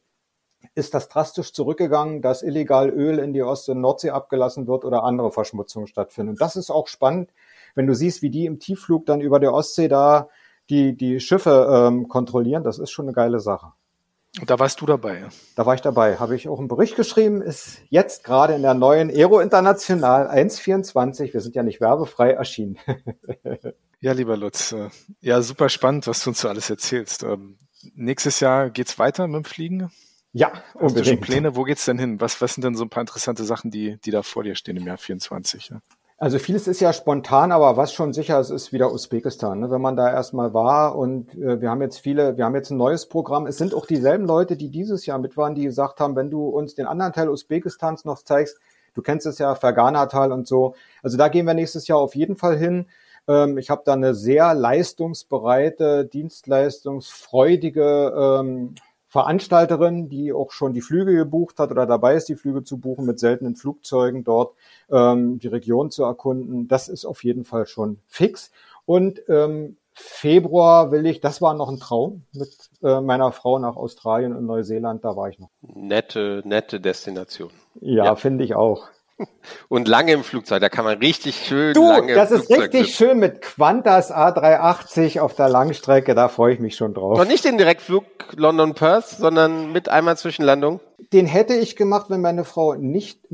ist das drastisch zurückgegangen, dass illegal Öl in die Ost- und Nordsee abgelassen wird oder andere Verschmutzungen stattfinden. Und das ist auch spannend, wenn du siehst, wie die im Tiefflug dann über der Ostsee da die, die Schiffe ähm, kontrollieren, das ist schon eine geile Sache. Und da warst du dabei. Da war ich dabei. Habe ich auch einen Bericht geschrieben, ist jetzt gerade in der neuen Aero International 1.24, wir sind ja nicht werbefrei, erschienen. ja, lieber Lutz, äh, ja, super spannend, was du uns so alles erzählst. Ähm, nächstes Jahr geht's weiter mit dem Fliegen? Ja, unbedingt. Hast du schon Pläne? Wo geht's denn hin? Was, was sind denn so ein paar interessante Sachen, die, die da vor dir stehen im Jahr 24? Ja? Also vieles ist ja spontan, aber was schon sicher ist, ist wieder Usbekistan. Ne? Wenn man da erstmal war und äh, wir haben jetzt viele, wir haben jetzt ein neues Programm. Es sind auch dieselben Leute, die dieses Jahr mit waren, die gesagt haben, wenn du uns den anderen Teil Usbekistans noch zeigst, du kennst es ja, Fergana-Tal und so. Also da gehen wir nächstes Jahr auf jeden Fall hin. Ähm, ich habe da eine sehr leistungsbereite, dienstleistungsfreudige ähm, Veranstalterin, die auch schon die Flüge gebucht hat oder dabei ist, die Flüge zu buchen mit seltenen Flugzeugen dort ähm, die Region zu erkunden. Das ist auf jeden Fall schon fix. Und ähm, Februar will ich, das war noch ein Traum mit äh, meiner Frau nach Australien und Neuseeland, da war ich noch. Nette, nette Destination. Ja, ja. finde ich auch. Und lange im Flugzeug, da kann man richtig schön Du, lange das im ist Flugzeug richtig sitzen. schön mit Qantas A380 auf der Langstrecke, da freue ich mich schon drauf. Noch nicht den Direktflug London-Perth, sondern mit einmal Zwischenlandung. Den hätte ich gemacht, wenn meine Frau nicht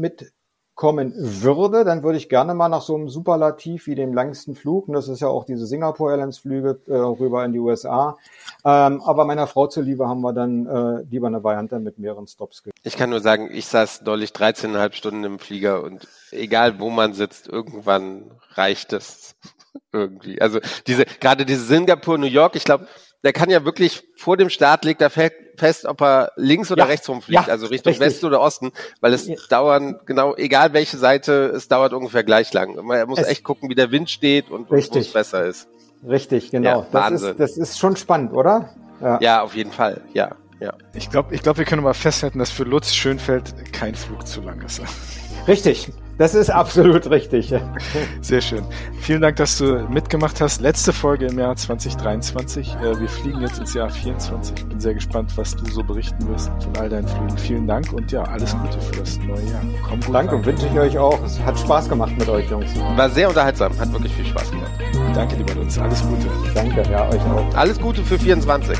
mitkommen würde. Dann würde ich gerne mal nach so einem Superlativ wie dem längsten Flug, und das ist ja auch diese Singapore Airlines Flüge äh, rüber in die USA. Ähm, aber meiner Frau zuliebe haben wir dann äh, lieber eine Variante mit mehreren Stops. Ich kann nur sagen, ich saß neulich 13,5 Stunden im Flieger und egal wo man sitzt, irgendwann reicht es irgendwie. Also diese, gerade diese Singapur, New York, ich glaube, der kann ja wirklich vor dem Start legt er fe fest, ob er links oder Ja, rechts rumfliegt, ja, also Richtung richtig. Westen oder Osten, weil es Ja. dauern, genau, egal welche Seite, es dauert ungefähr gleich lang. Man muss Es- echt gucken, wie der Wind steht und, und wo es besser ist. Richtig, genau. Ja, das, Wahnsinn. ist, das ist schon spannend, oder? Ja. Ja, auf jeden Fall, ja, ja. Ich glaube, ich glaub, wir können mal festhalten, dass für Lutz Schönfeld kein Flug zu lang ist. Richtig. Das ist absolut richtig. Sehr schön. Vielen Dank, dass du mitgemacht hast. Letzte Folge im Jahr 2023. Äh, Wir fliegen jetzt ins Jahr 24. Bin sehr gespannt, was du so berichten wirst von all deinen Flügen. Vielen Dank und ja, alles Gute für das neue Jahr. Komm gut Danke, rein. wünsche ich euch auch. Es hat Spaß gemacht mit euch, Jungs. War sehr unterhaltsam, hat wirklich viel Spaß gemacht. Danke, lieber Lutz. Alles Gute. Danke, ja, euch auch. Alles Gute für 24.